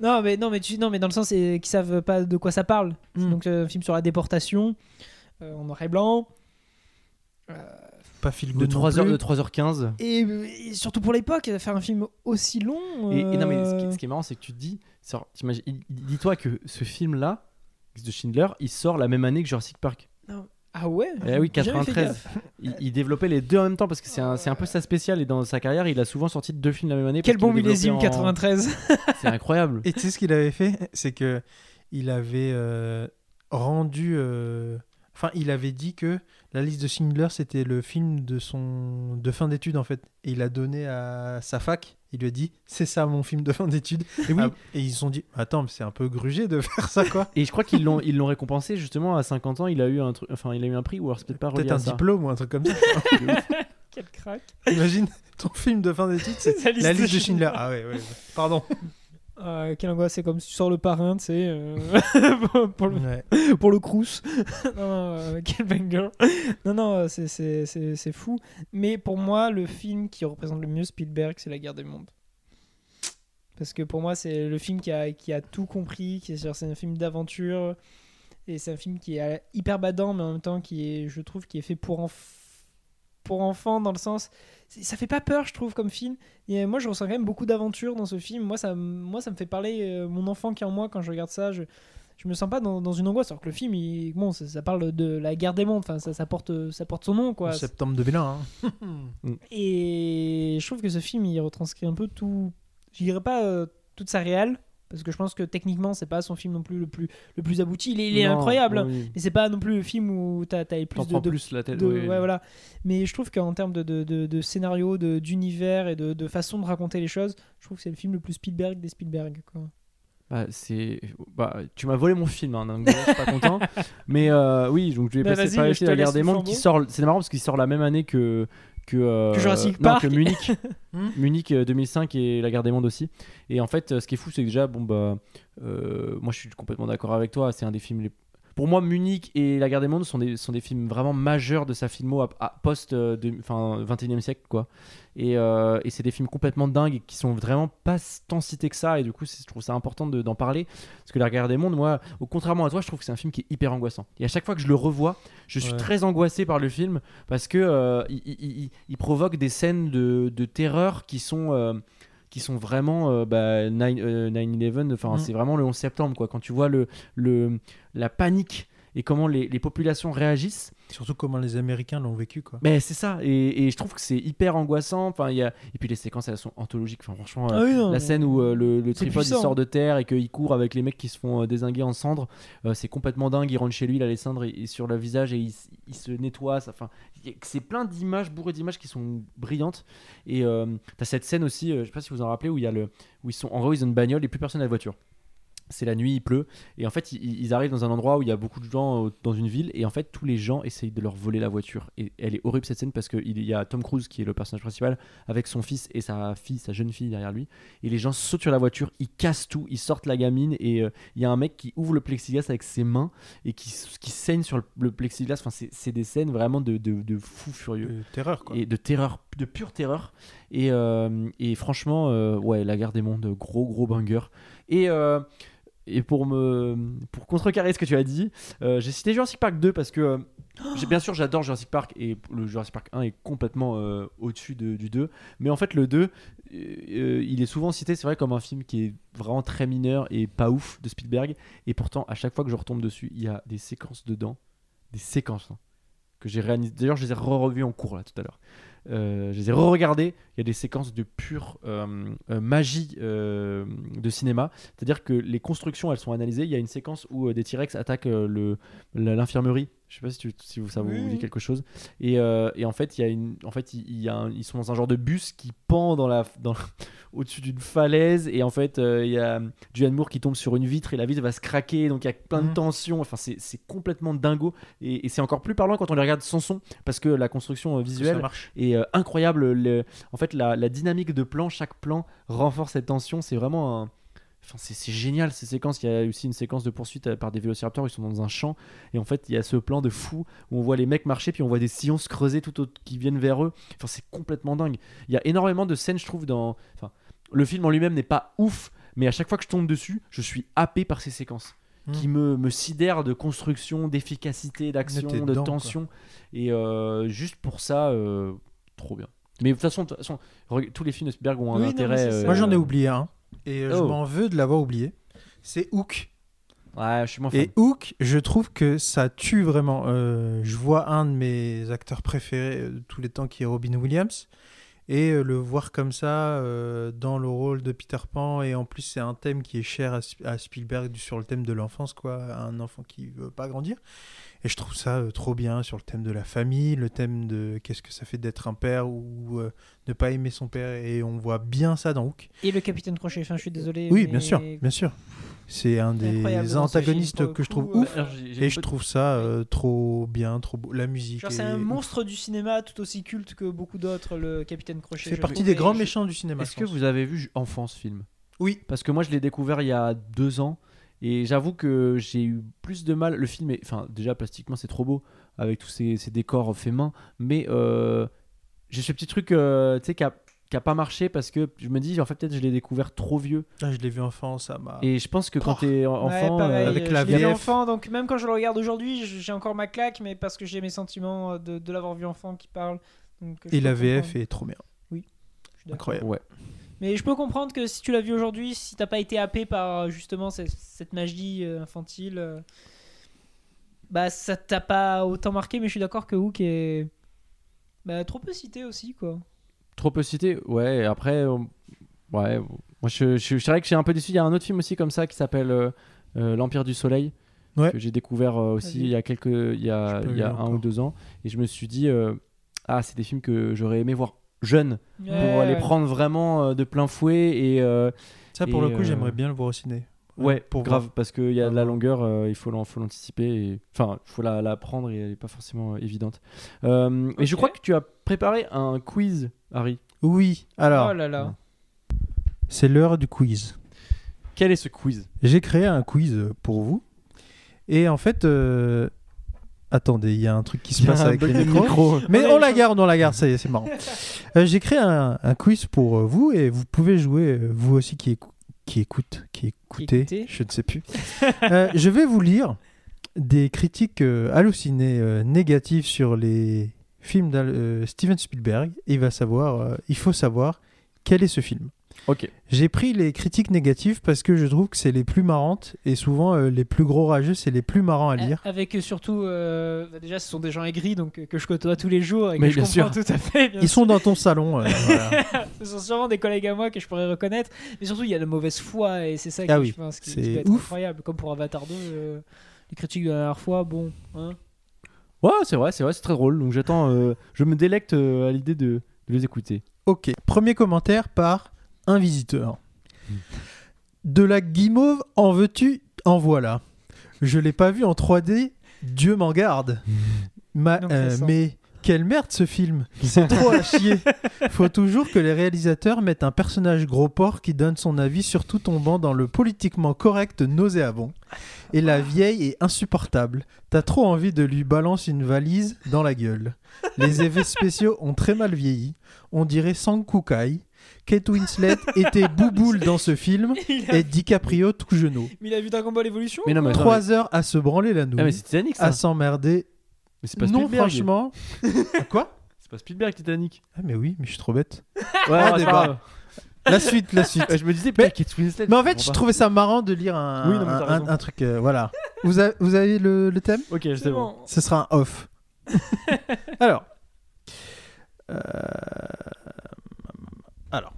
Non, mais non, mais tu, non, mais dans le sens qu'ils savent pas de quoi ça parle. C'est Hmm. donc euh, un film sur la déportation euh, en noir et blanc. Pas fil De 3h, de 3h15. Et, et surtout pour l'époque, faire un film aussi long. Et, et non, mais ce qui, euh, ce qui est marrant, c'est que tu te dis, dis-toi que ce film-là, de Schindler, il sort la même année que Jurassic Park. Ah ouais? Eh oui, j'ai jamais fait 93. gaffe. Il, il développait les deux en même temps parce que c'est un, c'est un peu sa spéciale et dans sa carrière, il a souvent sorti deux films la même année. Quel bon développait millésime en- 93. <laughs> C'est incroyable. Et tu sais ce qu'il avait fait? C'est que il avait euh, rendu. euh, Enfin, il avait dit que la liste de Schindler c'était le film de son de fin d'études en fait. Et il a donné à sa fac. Il lui a dit c'est ça mon film de fin d'études. <laughs> Et oui. Ah, et ils se sont dit attends mais c'est un peu grugé de <laughs> faire ça quoi. Et je crois qu'ils l'ont ils l'ont récompensé justement à 50 ans. Il a eu un truc, enfin il a eu un prix ou alors c'est peut-être pas Peut-être un ça. diplôme ou un truc comme ça. <laughs> Quel crack. Imagine ton film de fin d'études c'est La liste la de liste de Schindler. Schindler. Ah ouais ouais. Pardon. Ah, quelle angoisse, c'est comme si tu sors le parrain, tu sais, euh, <laughs> pour, le, Ouais. pour le crous. <laughs> non, non, euh, quel banger. Non, non, euh, c'est- fou. Mais pour moi, le film qui représente le mieux Spielberg, c'est La Guerre des Mondes. Parce que pour moi, c'est le film qui a, qui a tout compris, c'est un film d'aventure. Et c'est un film qui est hyper badant, mais en même temps qui est, je trouve, qui est fait pour, enf- pour enfants, dans le sens. Ça fait pas peur, je trouve, comme film. Et moi, je ressens quand même beaucoup d'aventure dans ce film. Moi, ça, moi, ça me fait parler euh, mon enfant qui est en moi quand je regarde ça. Je, je me sens pas dans, dans une angoisse. Alors que le film, il, bon, ça, ça parle de la guerre des mondes. Enfin, ça, ça, porte, ça porte son nom, quoi. En septembre 2001. hein. <laughs> Et je trouve que ce film, il retranscrit un peu tout. Je dirais pas euh, toute sa réelle, parce que je pense que techniquement, c'est pas son film non plus le plus, le plus abouti. Il est, il est Non, incroyable, oui. mais c'est pas non plus le film où t'as as plus de, de- plus la tête. de- oui. ouais, voilà. Mais je trouve qu'en termes de, de, de, scénario, de- d'univers et de, de façon de raconter les choses, je trouve que c'est le film le plus Spielberg des Spielberg. Quoi. Bah, c'est bah, tu m'as volé mon film hein, donc je suis pas content <laughs> mais euh, oui donc je vais Bah, passer par la guerre des mondes qui sort c'est marrant parce qu'il sort la même année que que, euh, Que Jurassic non, Park. que Munich <laughs> Hmm. Munich euh, 2005 et la guerre des mondes aussi et en fait euh, ce qui est fou c'est que déjà bon bah euh, moi je suis complètement d'accord avec toi c'est un des films les pour moi, Munich et La Guerre des Mondes sont des, sont des films vraiment majeurs de sa filmo à, à post euh, de, enfin, 21e siècle, quoi. Et, euh, et c'est des films complètement dingues et qui sont vraiment pas tant cités que ça. Et du coup, je trouve ça important de- d'en parler. Parce que La Guerre des Mondes, moi, au contrairement à toi, je trouve que c'est un film qui est hyper angoissant. Et à chaque fois que je le revois, je suis Ouais. très angoissé par le film parce que euh, il, il- il- il provoque des scènes de, de terreur qui sont. Qui sont vraiment euh, bah, 9, euh, 9/11, enfin Mm. c'est vraiment le 11 septembre quoi. Quand tu vois le, le, la panique et comment les, les populations réagissent, Surtout comment les Américains l'ont vécu, quoi. mais c'est ça. Et, et je trouve que c'est hyper angoissant. Enfin, y a... Et puis les séquences, elles sont anthologiques. Enfin, franchement, Ah oui, non, la scène où euh, le, le tripode il sort de terre et qu'il court avec les mecs qui se font euh, désinguer en cendres, euh, c'est complètement dingue. Il rentre chez lui, il a les cendres et- et sur le visage et il, se nettoie. ça- Enfin, c'est plein d'images, bourré d'images qui sont brillantes. Et euh, t'as cette scène aussi, je sais pas si vous en rappelez, où il y a le, où ils sont, en gros, ils ont une bagnole et plus personne n'a de voiture. C'est la nuit, il pleut, et en fait, ils, ils arrivent dans un endroit où il y a beaucoup de gens euh, dans une ville, et en fait, tous les gens essayent de leur voler la voiture. Et elle est horrible cette scène parce qu'il y a Tom Cruise qui est le personnage principal avec son fils et sa fille, sa jeune fille derrière lui, et les gens sautent sur la voiture, ils cassent tout, ils sortent la gamine, et euh, il y a un mec qui ouvre le plexiglas avec ses mains et qui, qui saigne sur le, le plexiglas. Enfin, c'est des scènes vraiment de, de, de fou furieux Euh, terreur, quoi. et de terreur, de pure terreur. Et, euh, et franchement, ouais, la guerre des mondes, gros gros banger. Et et pour me pour contrecarrer ce que tu as dit, euh, j'ai cité Jurassic Park 2 parce que euh, bien sûr j'adore Jurassic Park et le Jurassic Park 1 est complètement euh, au-dessus de- du 2, mais en fait le 2 euh, euh, il est souvent cité c'est vrai comme un film qui est vraiment très mineur et pas ouf de Spielberg et pourtant à chaque fois que je retombe dessus, il y a des séquences dedans, des séquences hein, que j'ai réalisées. D'ailleurs, je les ai re-revues en cours là tout à l'heure. Euh, je les ai re-regardées. Il y a des séquences de pure euh, euh, magie de cinéma. C'est-à-dire que les constructions, elles sont analysées. Il y a une séquence où des T-Rex attaquent l'infirmerie. Je sais pas si, tu- si ça vous, Oui, dit quelque chose. Et, euh, et en fait, il y a une, en fait, il, il y a un- ils sont dans un genre de bus qui pend dans la, dans, <laughs> au-dessus d'une falaise. Et en fait, euh, il y a Julianne Moore qui tombe sur une vitre et la vitre va se craquer. Donc il y a plein de Mhm. tensions. Enfin, c'est, c'est complètement dingo. Et, et c'est encore plus parlant quand on les regarde sans son parce que la construction euh, visuelle euh, incroyable. le- en fait, la, la dynamique de plan, chaque plan renforce cette tension. C'est vraiment un. Enfin, c'est, génial ces séquences. Il y a aussi une séquence de poursuite euh, par des vélociraptors. Ils sont dans un champ. Et en fait, il y a ce plan de fou où on voit les mecs marcher. Puis on voit des sillons se creuser tout au- qui viennent vers eux. Enfin, c'est complètement dingue. Il y a énormément de scènes, je trouve, dans. Enfin, le film en lui-même n'est pas ouf. Mais à chaque fois que je tombe dessus, je suis happé par ces séquences Mm. qui me, me sidèrent de construction, d'efficacité, d'action, de dedans, tension. Et euh, juste pour ça, euh, trop bien. Mais de toute façon, tous les films de Spielberg ont un Oui, intérêt. euh, Moi, j'en ai oublié un. Et euh, je Oh. m'en veux de l'avoir oublié. C'est Hook. Ouais, je suis moins fan. Et Hook, je trouve que ça tue vraiment. Euh, je vois un de mes acteurs préférés euh, de tous les temps qui est Robin Williams. Et le voir comme ça euh, dans le rôle de Peter Pan. Et en plus, c'est un thème qui est cher à, à Spielberg sur le thème de l'enfance, quoi. Un enfant qui veut pas grandir. Et je trouve ça euh, trop bien sur le thème de la famille, le thème de qu'est-ce que ça fait d'être un père ou euh, ne pas aimer son père. Et on voit bien ça dans Hook. Et le capitaine Crochet, enfin, je suis désolé. Oui, mais- bien sûr, bien sûr. C'est un des antagonistes que je trouve euh, ouf. Alors, Et je trouve ça euh, trop bien, trop beau. La musique. Est c'est un ouf. monstre du cinéma tout aussi culte que beaucoup d'autres, le capitaine Crochet. Je partie des grands méchants du cinéma. Est-ce que vous avez vu Enfant ce film? Oui. Parce que moi, je l'ai découvert il y a deux ans. Et j'avoue que j'ai eu plus de mal. Le film est. Enfin, déjà, plastiquement, c'est trop beau. Avec tous ces, ces décors faits main. Mais euh, j'ai ce petit truc, euh, tu sais, qui a, pas marché parce que je me dis, en fait, peut-être je l'ai découvert trop vieux. Ah, je l'ai vu enfant, ça m'a. Et je pense que quand Oh. t'es en- Ouais, enfant. pareil, euh, avec euh, la je l'ai vu VF. enfant, donc même quand je le regarde aujourd'hui, j'ai encore ma claque, mais parce que j'ai mes sentiments euh, de, de l'avoir vu enfant qui parle. Donc, Et la VF comprendre. est trop bien. Je suis d'accord. Incroyable. Ouais. Mais je peux comprendre que si tu l'as vu aujourd'hui, si t'as pas été happé par euh, justement cette, cette magie euh, infantile, euh, bah ça t'a pas autant marqué. Mais je suis d'accord que Hook est bah, trop peu cité aussi, quoi. Trop peu cité, ouais. Après, ouais. Moi, je, je, je dirais que j'ai un peu déçu. Il y a un autre film aussi comme ça qui s'appelle euh, euh, L'Empire du Soleil. Ouais. Que j'ai découvert euh, aussi il y a quelques. Il y a, il y un encore. ou deux ans. Et je me suis dit, euh, ah, c'est des films que j'aurais aimé voir jeunes pour les ouais. prendre vraiment euh, de plein fouet. Et euh, Ça, pour Et, le coup, euh, j'aimerais bien le voir au ciné. ouais, pour grave, voir. parce qu'il y a de la longueur, euh, il faut l'an- faut l'anticiper. et- Enfin, il faut la, la prendre et elle n'est pas forcément euh, évidente. Euh, Et je crois que tu as préparé un quiz, Harry. Oui, alors, oh là là. c'est l'heure du quiz. Quel est ce quiz? J'ai créé un quiz pour vous. Et en fait, euh, attendez, il y a un truc qui se passe avec les micros. micro. Mais on la garde, on la garde, ça y est, c'est marrant. Euh, J'ai créé un, un quiz pour euh, vous et vous pouvez jouer, euh, vous aussi qui, écou- qui écoute, qui écoutez, écoutez. je ne sais plus. Euh, je vais vous lire des critiques euh, hallucinées négatives sur les films de Steven Spielberg. Il va savoir, il faut savoir quel est ce film. Ok. J'ai pris les critiques négatives parce que je trouve que c'est les plus marrantes et souvent euh, les plus gros rageux, c'est les plus marrants à lire. Avec euh, surtout, euh, bah, déjà, ce sont des gens aigris donc, euh, que je côtoie tous les jours et que Mais je bien comprends sûr. tout à fait. bien Ils sûr. sont dans ton salon. euh, <laughs> voilà. Ce sont sûrement des collègues à moi que je pourrais reconnaître. Mais surtout, il y a de mauvaise foi et c'est ça qui, Ah oui, je pense, qui, qui peut être ouf. incroyable. Comme pour Avatar 2, euh, les critiques de la dernière fois, bon. Hein Ouais, c'est vrai, c'est vrai, c'est très drôle. Donc j'attends, euh, je me délecte euh, à l'idée de, de les écouter. Ok, premier commentaire par un visiteur. De la guimauve en veux-tu En voilà. Je l'ai pas vu en 3D, Dieu m'en garde. <laughs> Ma- euh, mais quelle merde ce film C'est trop à chier. <laughs> Faut toujours que les réalisateurs mettent un personnage gros porc qui donne son avis, surtout tombant dans le politiquement correct nauséabond. Et la vieille est insupportable. T'as trop envie de lui balancer une valise dans la gueule. Les effets spéciaux ont très mal vieilli. On dirait Sang Kukai. Kate Winslet <laughs> était bouboule dans ce film a, et DiCaprio tout genou. mais il a vu Dragon Ball Evolution Mais non, mais attends, Trois heures à se branler la mais- Ah, mais nouille, c'est Titanic ça. à s'emmerder. mais c'est pas Non, Spielberg. franchement. <laughs> Quoi? C'est pas Spielberg Titanic. Ah, mais oui, mais je suis trop bête. Ouais, Ah, c'est débat. La suite, la suite. <laughs> Ouais, Je me disais, Mais- Kate Winslet. Mais en fait, je trouvais ça marrant de lire un, Oui, non, mais t'as un, raison. un truc. euh, voilà. Vous, avez- vous avez le, le thème? Ok, C'est c'est bon. bon. Ce sera un off. Alors. Euh, Alors.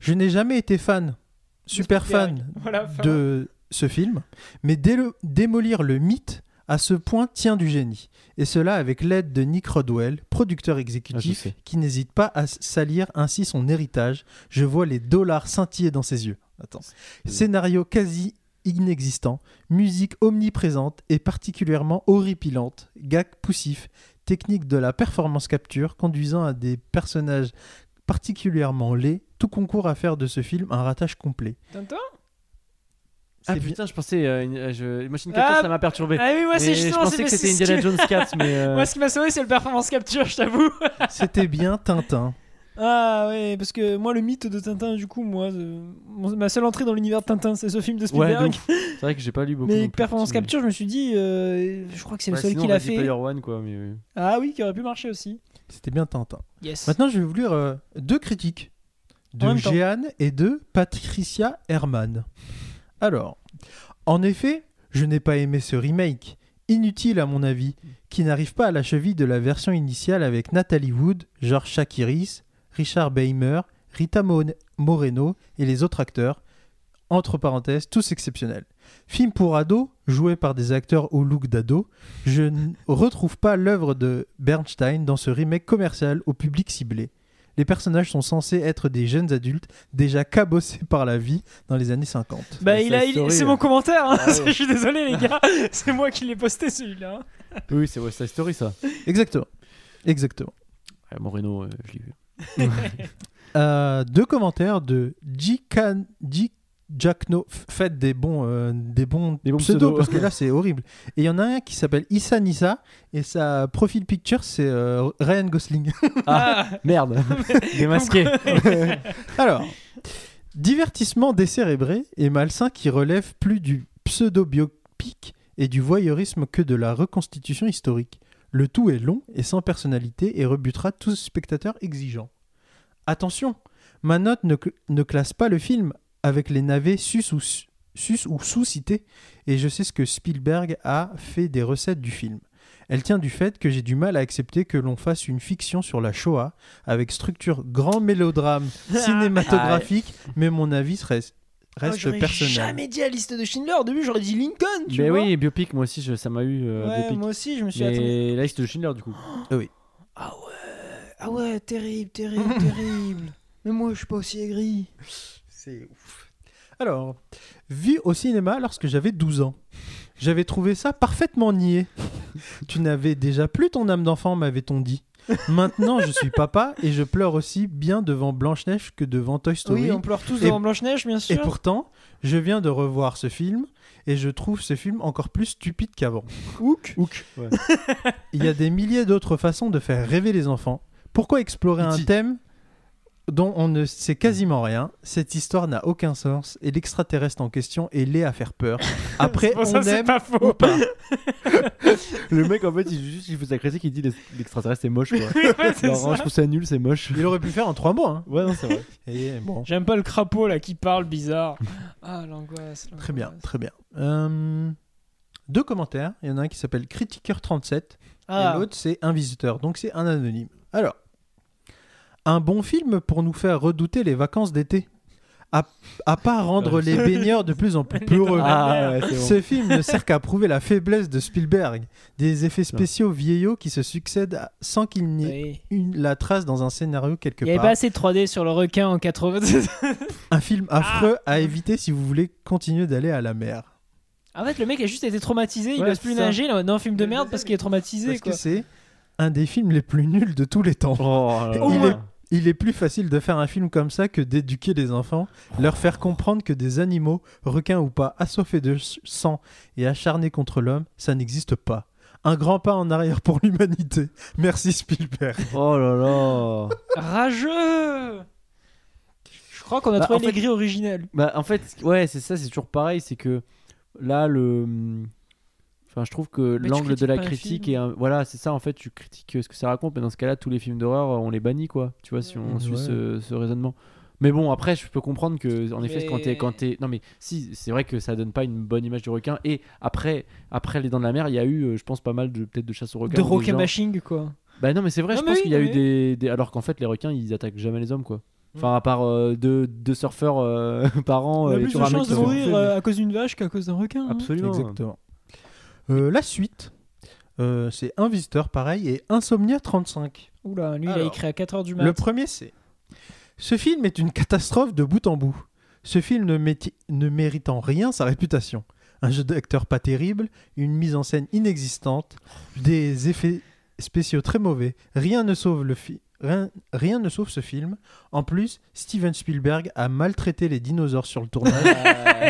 Je n'ai jamais été fan, super fan <laughs> Voilà, de ce film, mais dé- démolir le mythe à ce point tient du génie. Et cela avec l'aide de Nick Rodwell, producteur Ah, exécutif, qui n'hésite pas à salir ainsi son héritage. Je vois les dollars scintiller dans ses yeux. Attends. Scénario quasi inexistant, musique omniprésente et particulièrement horripilante, gag poussif, technique de la performance capture conduisant à des personnages particulièrement laids, tout concourt à faire de ce film un ratage complet. Tintin? Ah putain, je pensais. euh, une- euh, je... Machine Capture, Ah, ça m'a perturbé. Ah oui, moi, c'est je pensais que c'était Indiana qui- Jones 4, mais. euh, Moi, ce qui m'a sauvé, c'est le performance capture, je t'avoue. <laughs> C'était bien Tintin. Ah ouais, parce que moi, le mythe de Tintin, du coup, moi, euh, ma seule entrée dans l'univers de Tintin, c'est ce film de Ouais, Spielberg. ouf. C'est vrai que j'ai pas lu beaucoup. mais plus, performance mais- capture, je me suis dit, euh, je crois que c'est le Ouais, seul qu'il a fait. Player One, quoi. Mais... Ah oui, qui aurait pu marcher aussi. C'était bien Tintin. Yes. Maintenant, je vais vous lire euh, deux critiques de. Jeanne et de Patricia Herman. Alors, en effet, je n'ai pas aimé ce remake, inutile à mon avis, qui n'arrive pas à la cheville de la version initiale avec Nathalie Wood, George Shakiris, Richard Beimer, Rita Mo- Moreno et les autres acteurs, entre parenthèses, tous exceptionnels. Film pour ados, joué par des acteurs au look d'ado, je ne retrouve pas l'œuvre de Bernstein dans ce remake commercial au public ciblé. Les personnages sont censés être des jeunes adultes déjà cabossés par la vie dans les années 50. Bah, il a, il- c'est mon commentaire. hein. Ah ouais. <laughs> je suis désolé, les gars. <laughs> c'est moi qui l'ai posté celui-là. Oui, c'est West Side Story, ça. Exactement. Exactement. Ouais, Moreno, euh, je l'ai vu. <laughs> Euh, deux commentaires de J. Can- J. Jackno. F- Faites des bons, euh, des bons, Des bons pseudos, pseudos. parce que là <laughs> c'est horrible. Et il y en a un qui s'appelle Issa Nissa et sa profil picture c'est euh, Ryan Gosling. <laughs> Ah, merde. <laughs> Démasqué. Alors, divertissement décérébré et malsain qui relève plus du pseudo-biopic et du voyeurisme que de la reconstitution historique. Le tout est long et sans personnalité et rebutera tout spectateur exigeant. Attention, ma note ne, cl- ne classe pas le film avec les navets sus ou, su- sus ou sous-cités et je sais ce que Spielberg a fait des recettes du film. Elle tient du fait que j'ai du mal à accepter que l'on fasse une fiction sur la Shoah avec structure grand mélodrame <laughs> cinématographique, mais mon avis serait- reste Oh, j'aurais personnel. jamais dit la liste de Schindler. Au début, j'aurais dit Lincoln. Tu Mais vois oui, biopic, moi aussi, je- ça m'a eu. euh, Ouais, biopic. moi aussi, je me suis attendu. La liste de Schindler, du coup. Ah ouais, ah ouais, terrible, terrible, terrible. <laughs> Mais moi, je suis pas aussi aigri. C'est ouf. Alors, vu au cinéma lorsque j'avais 12 ans, j'avais trouvé ça parfaitement niais. <laughs> tu n'avais déjà plus ton âme d'enfant, m'avait-on dit. Maintenant, je suis papa et je pleure aussi bien devant Blanche-Neige que devant Toy Story. Oui, on pleure tous Et- devant Blanche-Neige, bien Et sûr. pourtant, je viens de revoir ce film et je trouve ce film encore plus stupide qu'avant. Hook. Hook. Ouais. <laughs> Il y a des milliers d'autres façons de faire rêver les enfants. Pourquoi explorer un E.T.. thème dont on ne sait quasiment rien Cette histoire n'a aucun sens et l'extraterrestre en question est laid à faire peur. <laughs> Après, Bon, on ça, c'est aime pas ou faux. pas. <laughs> Le mec, en fait, il, juste, il fait sa critique, il dit l'ex- l'extraterrestre c'est moche quoi. Ouais, c'est Alors, ça. je trouve ça nul, c'est moche. Il aurait pu le faire en trois mois. hein. Ouais, non, c'est vrai. <laughs> Et bon, J'aime pas le crapaud là qui parle bizarre. Ah l'angoisse. très bien, très bien. Euh, deux commentaires. Il y en a un qui s'appelle Critiqueur37 Ah. et l'autre c'est un visiteur. Donc c'est un anonyme. Alors, un bon film pour nous faire redouter les vacances d'été. À, à pas rendre les baigneurs de plus en plus <laughs> peureux. dans Ah ouais, c'est bon. Ce film ne sert qu'à prouver la faiblesse de Spielberg. Des effets spéciaux vieillots qui se succèdent sans qu'il n'y ait Oui. une, la trace dans un scénario quelque Il y avait part. pas assez de 3D sur le requin en 80. Un film Ah. affreux à éviter si vous voulez continuer d'aller à la mer. en fait, le mec a juste été traumatisé. il Ouais, ose plus ça. nager. Mode, non, film de merde parce qu'il est traumatisé. Parce Quoi. que c'est un des films les plus nuls de tous les temps. Oh là là. Il est- Il est plus facile de faire un film comme ça que d'éduquer les enfants, leur faire comprendre que des animaux, requins ou pas, assoiffés de sang et acharnés contre l'homme, ça n'existe pas. Un grand pas en arrière pour l'humanité. Merci Spielberg. <laughs> Oh là là. Rageux Je crois qu'on a Bah, trouvé en fait- les grilles originales. Bah, en fait, ouais, c'est ça, c'est toujours pareil. C'est que là, le. Enfin, je trouve que l'angle de la critique est. un- Voilà, c'est ça, en fait, tu critiques ce que ça raconte, mais dans ce cas-là, tous les films d'horreur, on les bannit, quoi. Tu vois, si on Ouais. suit ce, ce raisonnement. Mais bon, après, je peux comprendre que, en effet, quand t'es. Quand t'es- non, mais si, c'est vrai que ça donne pas une bonne image du requin. Et après, après Les Dents de la Mer, il y a eu, euh, je pense, pas mal de peut-être de chasse aux requins. De requin gens- bashing, quoi. Bah non, mais c'est vrai, Non, je pense oui, qu'il y a eu des, des- Alors qu'en fait, les requins, ils attaquent jamais les hommes, quoi. Mm. Enfin, à part euh, deux, deux surfeurs euh, <laughs> par an. On a euh, plus de chances de mourir euh, à cause d'une vache qu'à cause d'un requin. hein. Absolument. Exactement. Euh, la suite, euh, c'est un visiteur pareil et Insomnia 35. Oula, lui, il a Alors, écrit à 4h du mat. Le premier, c'est Ce film est une catastrophe de bout en bout. Ce film ne, méti- ne mérite en rien sa réputation. Un jeu d'acteur pas terrible, une mise en scène inexistante, des effets spéciaux très mauvais. Rien ne sauve le fi- Rien, rien ne sauve ce film. En plus, Steven Spielberg a maltraité les dinosaures sur le tournage.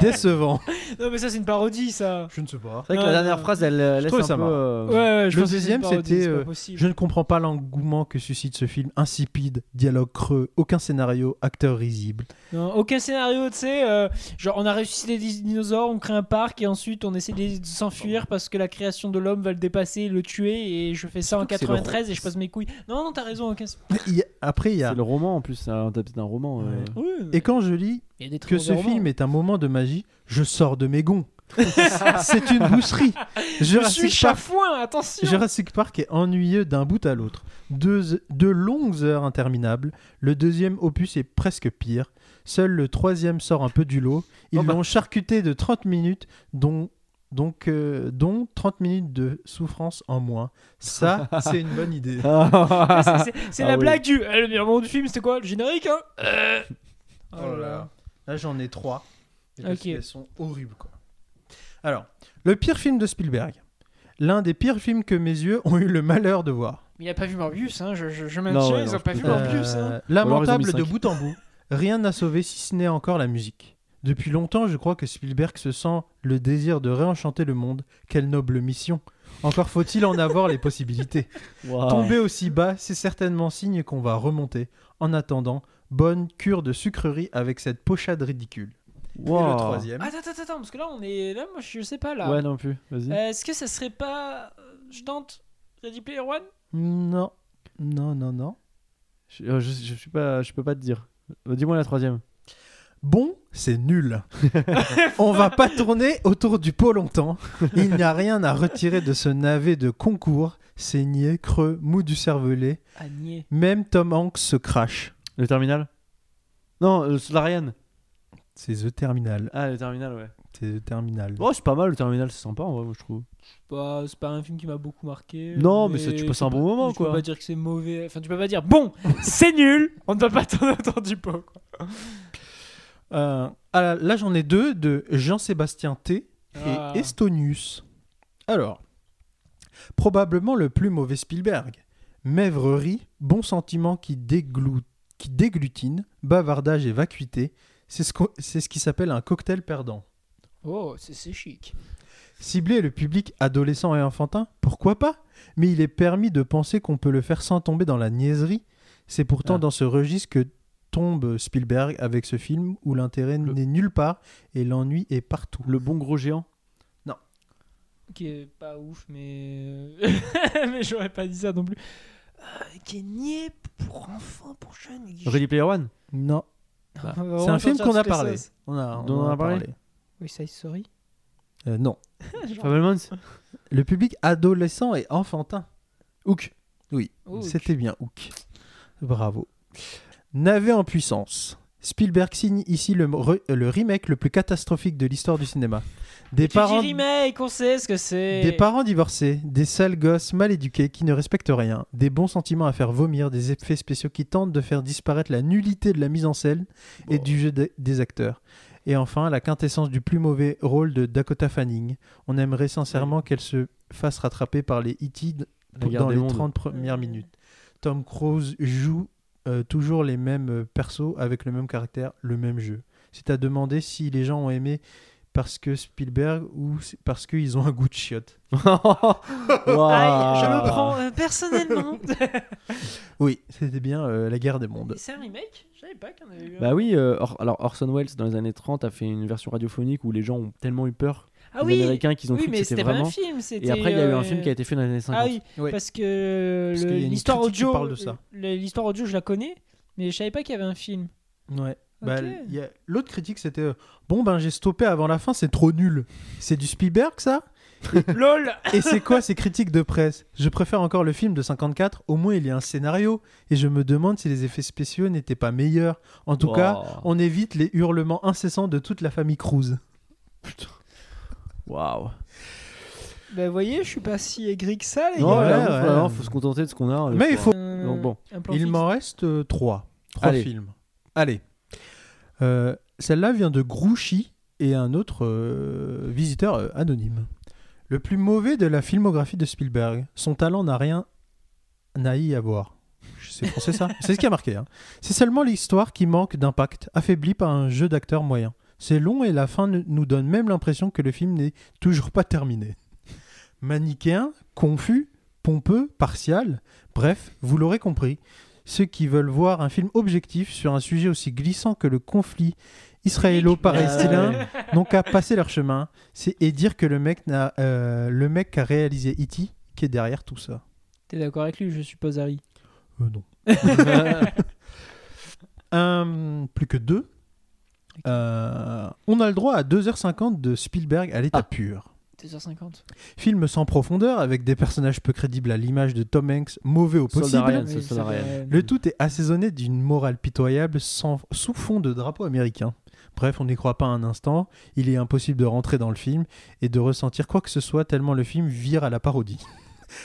Décevant. Non, mais ça, c'est une parodie, ça. Je ne sais pas. C'est vrai que Non, la dernière non. phrase, elle euh, laisse un ça peu. euh, Ouais, ouais, je Le deuxième, c'était, euh. Je ne comprends pas l'engouement que suscite ce film. Insipide, dialogue creux, aucun scénario, acteur risible. Non, aucun scénario, tu sais. euh, genre, on a ressuscité des dinosaures, on crée un parc et ensuite on essaie de s'enfuir parce que la création de l'homme va le dépasser, le tuer et je fais ça en Surtout que c'est le 93 et je passe mes couilles. Non, non, t'as raison, aucun. Il y a- Après, il y a. C'est le roman en plus, c'est un c'est un roman. euh. Et quand je lis il y a des très que ce romans. film est un moment de magie, je sors de mes gonds. <laughs> C'est une boucherie. Je suis Jurassic Park, chafouin, attention. Jurassic Park est ennuyeux d'un bout à l'autre. Deux, deux longues heures interminables. Le deuxième opus est presque pire. Seul le troisième sort un peu du lot. Ils Oh bah. l'ont charcuté de 30 minutes, dont, donc, euh, dont 30 minutes de souffrance en moins. Ça, <laughs> c'est une bonne idée. <laughs> C'est- Ah la oui. blague du. eh, le meilleur moment du film, c'était quoi? Le générique, hein? Euh. Oh là là. Là, j'en ai trois. Et. Elles sont horribles, quoi. Alors, le pire film de Spielberg. L'un des pires films que mes yeux ont eu le malheur de voir. Il a pas vu Morbius, hein, je, je, je maintiens, ouais, ils non, ont je pas vu. Morbius. Euh, Hein. lamentable ont mis de bout en bout. Rien n'a sauvé si ce n'est encore la musique. Depuis longtemps, je crois que Spielberg se sent le désir de réenchanter le monde. Quelle noble mission. Encore faut-il en avoir les possibilités. <laughs> Tomber aussi bas, c'est certainement signe qu'on va remonter. En attendant, bonne cure de sucrerie avec cette pochade ridicule. Et Waouh. le troisième. Attends, attends, attends, parce que là, on est. Là, moi, je sais pas, là. Ouais, non plus, vas-y. Euh, Est-ce que ça serait pas. euh, Je tente Ready Player One? Non, non, non, non. Je, euh, je, je suis pas, je peux pas te dire. Dis-moi la troisième. Bon, c'est nul. On va pas tourner autour du pot longtemps. Il n'y a rien à retirer de ce navet de concours. Saigné, creux, mou du cervelet. Ah, niais. Même Tom Hanks se crache. Le terminal? Non, euh, Solarian. C'est The Terminal. Ah, le terminal, ouais. C'est The Terminal. Oh, c'est pas mal le terminal, c'est sympa en vrai, moi je trouve. Bah, c'est pas un film qui m'a beaucoup marqué. Non, mais ça, tu passes un peux bon pas- moment, tu quoi. peux pas dire que c'est mauvais. Enfin, tu peux pas dire, bon, c'est nul, on ne va pas tourner autour du pot, quoi. Euh, ah, là, j'en ai deux de Jean-Sébastien T Ah. et Estonius. Alors, probablement le plus mauvais Spielberg. Mèvrerie, bon sentiment qui, déglou- qui déglutine, bavardage et vacuité, c'est ce, qui s'appelle un cocktail perdant. Oh, c'est c'est chic. Cibler le public adolescent et enfantin, pourquoi pas? Mais il est permis de penser qu'on peut le faire sans tomber dans la niaiserie. C'est pourtant Ah. dans ce registre que tombe Spielberg avec ce film où l'intérêt Le- n'est nulle part et l'ennui est partout. Le bon gros géant? Qui est pas ouf, mais. euh, <laughs> mais j'aurais pas dit ça non plus. Euh, qui est niais pour enfants, pour jeunes. Ready Player One? Non, Bah, c'est un film qu'on a parlé. On a, on en a parlé Oui, ça, sorry. Euh, non. <laughs> Le public adolescent et enfantin. Hook. Oui, oh, c'était bien Hook. Bravo. Navet en puissance. Spielberg signe ici le, re- le remake le plus catastrophique de l'histoire du cinéma. Des parents, dis remake, on sait ce que c'est. des parents divorcés, des sales gosses mal éduqués qui ne respectent rien, des bons sentiments à faire vomir, des effets spéciaux qui tentent de faire disparaître la nullité de la mise en scène et Bon. du jeu de- des acteurs. Et enfin, la quintessence du plus mauvais rôle de Dakota Fanning. On aimerait sincèrement qu'elle se fasse rattraper par les E.T. dans les mondes. 30 premières minutes. Tom Cruise joue euh, toujours les mêmes euh, persos avec le même caractère, le même jeu. C'est à demander si les gens ont aimé parce que Spielberg ou parce qu'ils ont un goût de chiotte. <laughs> Aïe, je le prends euh, personnellement. <laughs> Oui, c'était bien euh, la guerre des mondes. c'est un remake? Je savais pas qu'on avait eu un. Bah oui, euh, Or- alors Orson Welles dans les années 30 a fait une version radiophonique où les gens ont tellement eu peur, ah oui, Américains, qu'ils ont oui cru mais que c'était c'était pas vraiment. un film. Et après, il y a eu un film qui a été fait dans les années 50. Ah oui, Oui. parce que l'histoire audio, parle de ça. le- l'histoire audio, je la connais, mais je savais pas qu'il y avait un film. Ouais. Bah, L'autre critique, c'était euh, Bon, ben j'ai stoppé avant la fin, c'est trop nul. C'est du Spielberg, ça? <laughs> LOL Et c'est quoi ces critiques de presse? Je préfère encore le film de 54, au moins il y a un scénario, et je me demande si les effets spéciaux n'étaient pas meilleurs. En tout cas, on évite les hurlements incessants de toute la famille Cruz. Waouh. Bah, vous voyez, je suis pas si aigri que ça, les Non, Ouais, gars. ouais. faut se contenter de ce qu'on a. Mais il faut- Un- Donc bon. Il m'en reste euh, trois. Trois Allez. films. Allez. Euh, Celle-là vient de Grouchy et un autre euh, visiteur euh, anonyme. Le plus mauvais de la filmographie de Spielberg. Son talent n'a rien n'a y à voir. C'est français ça? C'est ce qui a marqué. hein. C'est seulement l'histoire qui manque d'impact, affaiblie par un jeu d'acteurs moyen. C'est long et la fin nous donne même l'impression que le film n'est toujours pas terminé. Manichéen, confus, pompeux, partial, bref, vous l'aurez compris. Ceux qui veulent voir un film objectif sur un sujet aussi glissant que le conflit israélo-palestinien Euh, n'ont qu'à passer leur chemin c'est- et dire que le mec, n'a, euh, le mec qui a réalisé E.T. qui est derrière tout ça. T'es d'accord avec lui, je suppose, Harry? Euh, non. <laughs> <laughs> Euh, plus que deux. Euh, on a le droit à 2h50 de Spielberg à l'état Ah. pur. 2h50. Film sans profondeur avec des personnages peu crédibles à l'image de Tom Hanks, mauvais au Soldat possible. Ryan, Oui, Ryan. Le tout est assaisonné d'une morale pitoyable sans, sous fond de drapeau américain. Bref, on n'y croit pas un instant. Il est impossible de rentrer dans le film et de ressentir quoi que ce soit tellement le film vire à la parodie.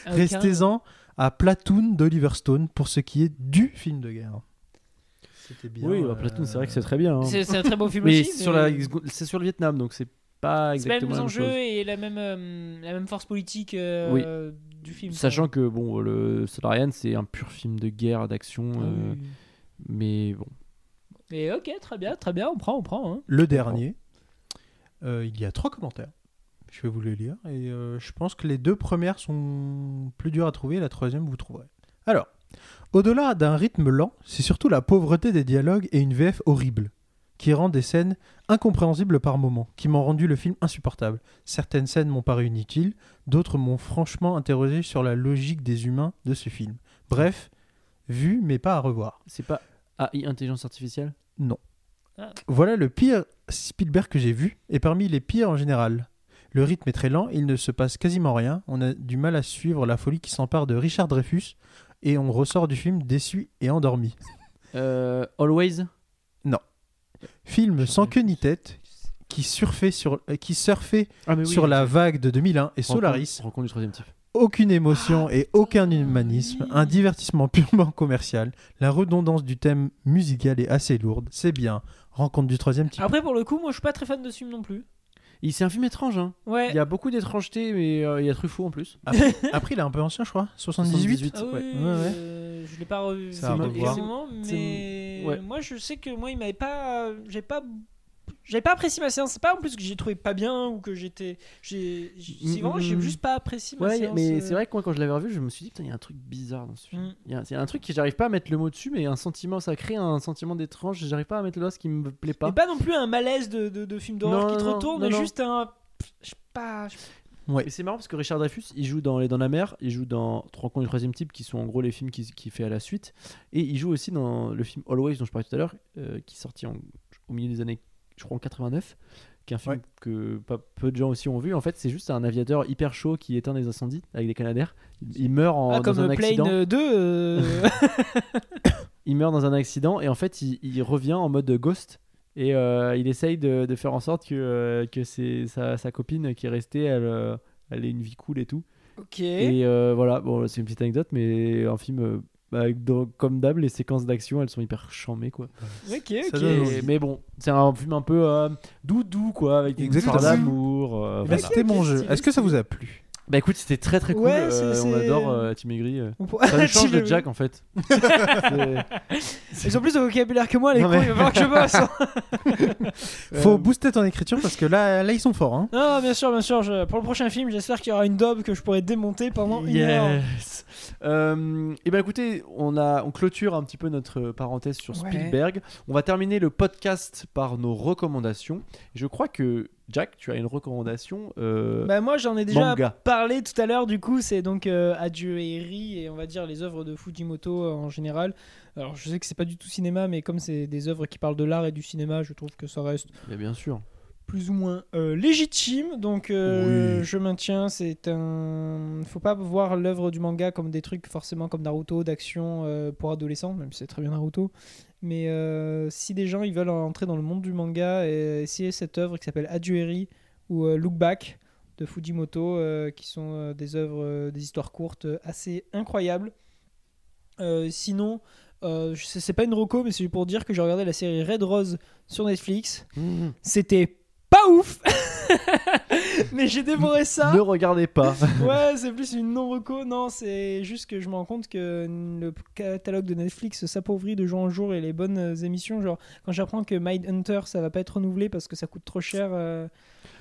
Ah. <laughs> Restez-en à Platoon d'Oliver Stone pour ce qui est du film de guerre. C'était bien. Oui, bah, euh, Platoon, c'est vrai que c'est très bien. hein. C'est c'est un très beau film Mais aussi. c'est sur, la... c'est sur le Vietnam, donc c'est pas C'est pas les exactement mêmes la même enjeux chose. et la même, euh, la même force politique euh, du film. Sachant que bon, le Soldat Ryan, c'est un pur film de guerre, d'action. Ah euh, oui. mais bon. Mais ok, très bien, très bien, on prend, on prend. hein. Le dernier, euh, il y a trois commentaires. Je vais vous les lire. Et euh, je pense que les deux premières sont plus dures à trouver. La troisième, vous trouverez. Alors, au-delà d'un rythme lent, c'est surtout la pauvreté des dialogues et une VF horrible qui rend des scènes incompréhensibles par moments, qui m'ont rendu le film insupportable. Certaines scènes m'ont paru inutiles, d'autres m'ont franchement interrogé sur la logique des humains de ce film. Bref, vu mais pas à revoir. C'est pas AI, intelligence artificielle? Non. Ah. Voilà le pire Spielberg que j'ai vu, et parmi les pires en général. Le rythme est très lent, il ne se passe quasiment rien, on a du mal à suivre la folie qui s'empare de Richard Dreyfus, et on ressort du film déçu et endormi. Euh, Always? Film Richard sans queue ni tête, qui surfait sur, euh, qui surfait ah, sur la vague de 2001 et Solaris, Rencontre du troisième type. aucune émotion et aucun humanisme, un divertissement purement commercial, la redondance du thème musical est assez lourde, c'est bien, rencontre du troisième type. Après, pour le coup, moi je suis pas très fan de ce film non plus. Il- C'est un film étrange, hein. Ouais. Il y a beaucoup d'étrangeté, mais euh, il y a Truffaut en plus. Après, <laughs> après, il est un peu ancien je crois, 78 Ah oui, ouais. ouais, ouais. euh, je l'ai pas revu C'est- mais ouais. moi je sais que moi il m'avait pas, j'ai pas, j'avais pas apprécié ma séance. C'est pas en plus que j'ai trouvé pas bien ou que j'étais. j'ai- j'ai- C'est vraiment, j'ai Mm, mm. juste pas apprécié ma Ouais, séance. mais euh. c'est vrai que moi, quand je l'avais revu, je me suis dit, putain, il y a un truc bizarre dans ce film. Mm. Il y, a- il y a un truc que j'arrive pas à mettre le mot dessus, mais un sentiment, ça crée un sentiment d'étrange. J'arrive pas à mettre le doigt, ce qui me plaît pas. Mais pas non plus un malaise de, de, de film d'horreur Non, qui te non, retourne, non, mais non. juste un. Je sais pas. je- Et c'est marrant parce que Richard Dreyfus, il joue dans Les Dents de la Mer, il joue dans Rencontre du troisième type, qui sont en gros les films qu'il qui fait à la suite. Et il joue aussi dans le film Always, dont je parlais tout à l'heure, euh, qui est sorti en- au milieu des années, je crois en 89, qui est un film Ouais. que pas peu de gens aussi ont vu. En fait, c'est juste un aviateur hyper chaud qui éteint des incendies avec des canadaires. Il, meurt en, Ah, dans comme un accident. Plane 2. euh, <coughs> Il meurt dans un accident et en fait, il, il revient en mode ghost. Et euh, il essaye de, de faire en sorte que, euh, que c'est sa, sa copine qui est restée, elle, elle ait une vie cool et tout. ok. Et euh, voilà, bon, c'est une petite anecdote, mais un film, euh, bah, dans- comme d'hab, les séquences d'action, elles sont hyper chambées, quoi. Ok, Ça ok. donne Et- envie. mais bon, c'est un film un peu euh, doux, doux, quoi, avec une Exactement. d'amour. euh, Eh ben, voilà. C'était mon jeu. Est-ce que ça vous a plu? Bah écoute, c'était très très cool. Ouais, euh, c'est- on c'est- adore euh, Tim Aigri. euh. On peut- Ça nous <laughs> change de Jack en fait. C'est- Ils ont plus de vocabulaire que moi, les Non, cons, il va falloir que je bosse. hein. <laughs> Faut Euh, booster ton écriture parce que là, là ils sont forts. Hein. Non, bien sûr, bien sûr. je- Pour le prochain film, j'espère qu'il y aura une daube que je pourrai démonter pendant une heure. Yes. Euh, et ben écoutez, on a on clôture un petit peu notre parenthèse sur Ouais. Spielberg. On va terminer le podcast par nos recommandations. Je crois que Jack, tu as une recommandation euh, Bah, moi, j'en ai déjà manga. parlé tout à l'heure. Du coup, c'est donc euh, Adieu et Eri et on va dire les œuvres de Fujimoto euh, en général. Alors, je sais que c'est pas du tout cinéma, mais comme c'est des œuvres qui parlent de l'art et du cinéma, je trouve que ça reste Mais bien sûr. Plus ou moins euh, légitime. Donc, euh, Oui. je maintiens. C'est un. Faut pas voir l'œuvre du manga comme des trucs forcément comme Naruto d'action euh, pour adolescents, même si c'est très bien Naruto. Mais si des gens ils veulent entrer dans le monde du manga et essayer cette œuvre qui s'appelle Adueri ou Look Back de Fujimoto, qui sont des œuvres, des histoires courtes assez incroyables. Sinon, euh, c'est pas une reco, mais c'est pour dire que j'ai regardé la série Red Rose sur Netflix. Mhm. C'était pas ouf, <laughs> mais j'ai dévoré ça. Ne regardez pas. <laughs> Ouais, c'est plus une non-reco. Non, c'est juste que je me rends compte que le catalogue de Netflix s'appauvrit de jour en jour et les bonnes euh, émissions. Genre, quand j'apprends que Mindhunter ça va pas être renouvelé parce que ça coûte trop cher. euh,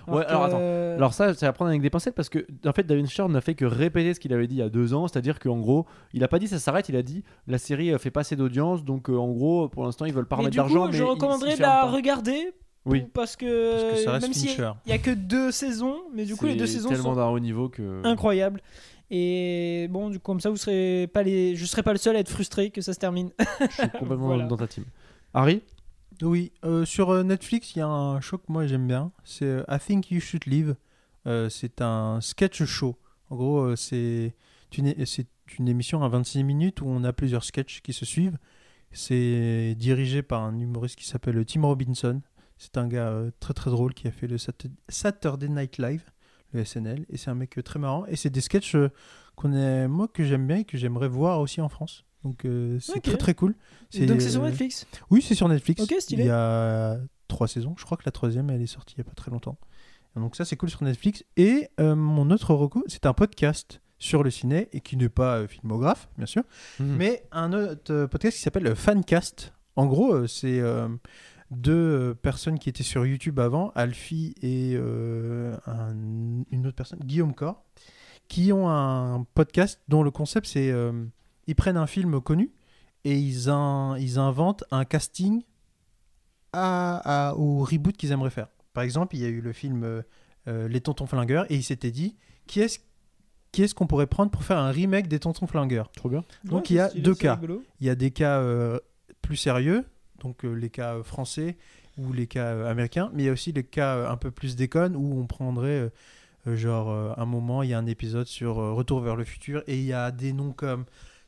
Ouais, alors, attends. Alors ça, c'est à prendre avec des pincettes parce que en fait, David Stern n'a fait que répéter ce qu'il avait dit il y a deux ans, c'est-à-dire qu'en gros, il a pas dit ça s'arrête, il a dit la série euh, fait pas assez d'audience, donc euh, en gros, pour l'instant, ils veulent pas Mais remettre d'argent. mais je recommanderais de la pas. regarder. Oui. Parce que, Parce que ça reste même s'il Fincher. y a que deux saisons, mais du coup, les deux saisons tellement sont d'un haut niveau que. incroyables. Et bon, du coup, comme ça, vous serez pas les, je serai pas le seul à être frustré que ça se termine. Je suis <laughs> complètement Voilà. dans ta team. Harry Oui, euh, sur euh, Netflix, il y a un show que moi j'aime bien. C'est euh, I Think You Should Live. Euh, c'est un sketch show. En gros, c'est une, c'est une émission à 26 minutes où on a plusieurs sketchs qui se suivent. C'est dirigé par un humoriste qui s'appelle Tim Robinson. C'est un gars euh, très très drôle qui a fait le Sat- Saturday Night Live, le SNL. Et c'est un mec euh, très marrant. Et c'est des sketchs euh, qu'on est, moi que j'aime bien et que j'aimerais voir aussi en France. Donc c'est très très cool. Donc c'est sur Netflix. oui, c'est sur Netflix. Stylé. Il y a trois saisons. Je crois que la troisième, elle est sortie il n'y a pas très longtemps. Donc ça, c'est cool sur Netflix. Et euh, mon autre recours, c'est un podcast sur le ciné et qui n'est pas euh, filmographe, bien sûr, Mhm. mais un autre euh, podcast qui s'appelle Fancast. En gros, c'est deux euh, personnes qui étaient sur YouTube avant, Alfie et euh, un- une autre personne, Guillaume Corr, qui ont un podcast dont le concept c'est euh, ils prennent un film connu et ils, in- ils inventent un casting à, à- au reboot qu'ils aimeraient faire. Par exemple, il y a eu le film euh, Les Tontons Flingueurs et ils s'étaient dit qui est-ce qui est-ce qu'on pourrait prendre pour faire un remake des Tontons Flingueurs? Trop bien. donc, Ouais, il y a deux cas. rigolo. Il y a des cas euh, plus sérieux, donc euh, les cas euh, français ou les cas euh, américains, mais il y a aussi les cas euh, un peu plus déconnes où on prendrait, genre, euh, un moment, il y a un épisode sur euh, Retour vers le futur et il y a des noms comme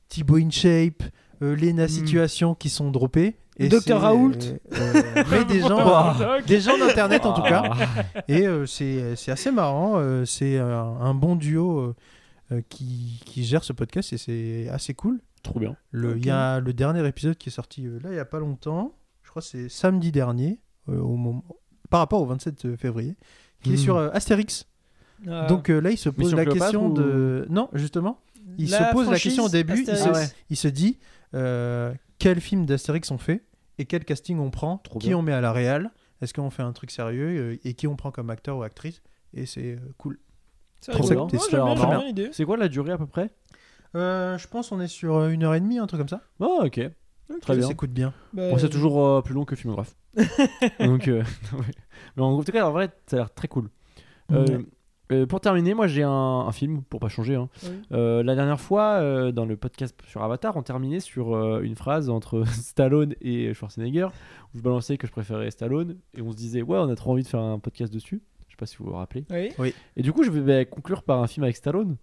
Thibaut InShape, euh, Lena Situation qui sont droppés. Et Dr c'est, Raoult. euh, mais des gens, Wow. des gens d'internet en tout cas. Et euh, c'est c'est assez marrant. euh, c'est un, un bon duo qui, qui gère ce podcast et c'est assez cool. Trop bien. Le- Il y a le dernier épisode qui est sorti euh, là il y a pas longtemps. Je crois que c'est samedi dernier, euh, au moment, par rapport au 27 février, qui est Hmm. sur euh, Astérix. Ah. Donc euh, là il se pose la Cléopâtre question ou- de. Non, justement, il La se pose la question au début. Il se, Ah ouais. il se dit euh, quel film d'Astérix on fait et quel casting on prend, Trop qui bien. on met à la réal, Est-ce qu'on fait un truc sérieux euh, et qui on prend comme acteur ou actrice Et c'est euh, cool. C'est quoi la durée à peu près? Euh, je pense on est sur euh, une heure et demie, un truc comme ça. Oh, ok. Très Ça bien. s'écoute bien. Bah, Bon, c'est toujours euh, plus long que Filmographe. <laughs> Donc, euh. <laughs> Mais en tout cas, en vrai, ça a l'air très cool. Euh, Ouais. euh, pour terminer, moi j'ai un, un film, pour pas changer. hein. Oui. Euh, la dernière fois, euh, dans le podcast sur Avatar, on terminait sur euh, une phrase entre <laughs> Stallone et Schwarzenegger, où je balançais que je préférais Stallone, et on se disait, ouais, on a trop envie de faire un podcast dessus. Je sais pas si vous vous rappelez. Oui. Et du coup, je vais bah, conclure par un film avec Stallone.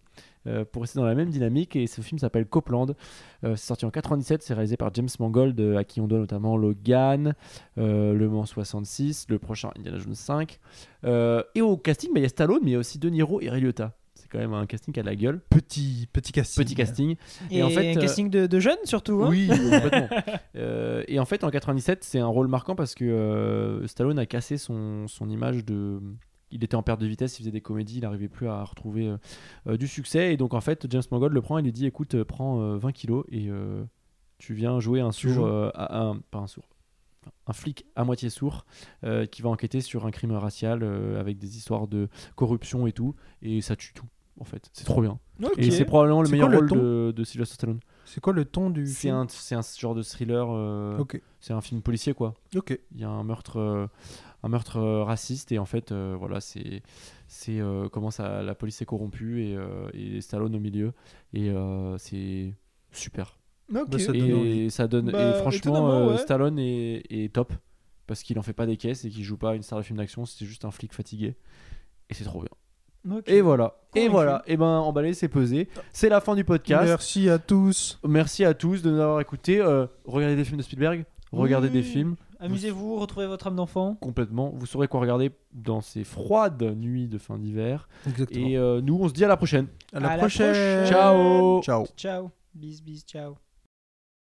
euh, pour rester dans la même dynamique, et ce film s'appelle Copland. Euh, c'est sorti en 97, c'est réalisé par James Mangold, euh, à qui on doit notamment Logan, euh, Le Mans 66, le prochain Indiana Jones 5. Euh, et au casting, bah, il y a Stallone, mais il y a aussi De Niro et Ray Liotta. C'est quand même un casting qui a de la gueule. Petit, petit casting. Petit casting. Et, Et en fait, un casting de, de jeunes surtout. hein. Oui, complètement. <laughs> Euh, et en fait, en 97, c'est un rôle marquant parce que euh, Stallone a cassé son, son image de. Il était en perte de vitesse, il faisait des comédies, il n'arrivait plus à retrouver euh, euh, du succès. Et donc, en fait, James Mangold le prend et lui dit Écoute, euh, prends euh, 20 kilos et tu viens jouer un sourd. à- un, pas un sourd. Un flic à moitié sourd euh, qui va enquêter sur un crime racial euh, avec des histoires de corruption et tout. Et ça tue tout, en fait. C'est trop bien. Et c'est probablement le meilleur quoi le rôle de, de Sylvester Stallone. C'est quoi le ton du C'est film? un, c'est un genre de thriller. euh. C'est un film policier, quoi. Ok. Il y a un meurtre, un meurtre euh, raciste et en fait, euh, voilà, c'est c'est euh, comment ça, la police est corrompue et, euh, et Stallone au milieu et euh, c'est super. Bah, ça donne et ça donne. Bah, et franchement, euh, ouais. Stallone est, est top parce qu'il en fait pas des caisses et qu'il joue pas une star de film d'action. C'est juste un flic fatigué et c'est trop bien. Et voilà. Et voilà. Et ben emballé, c'est pesé. C'est la fin du podcast. Merci à tous. Merci à tous de nous avoir écoutés. Euh, regardez des films de Spielberg. Regardez Oui. des films. Amusez-vous, retrouvez votre âme d'enfant. complètement. Vous saurez quoi regarder dans ces froides nuits de fin d'hiver. Exactement. Et euh, nous, on se dit à la prochaine. à la à la prochaine. prochaine. Ciao Ciao. Ciao. Bis, bis, ciao.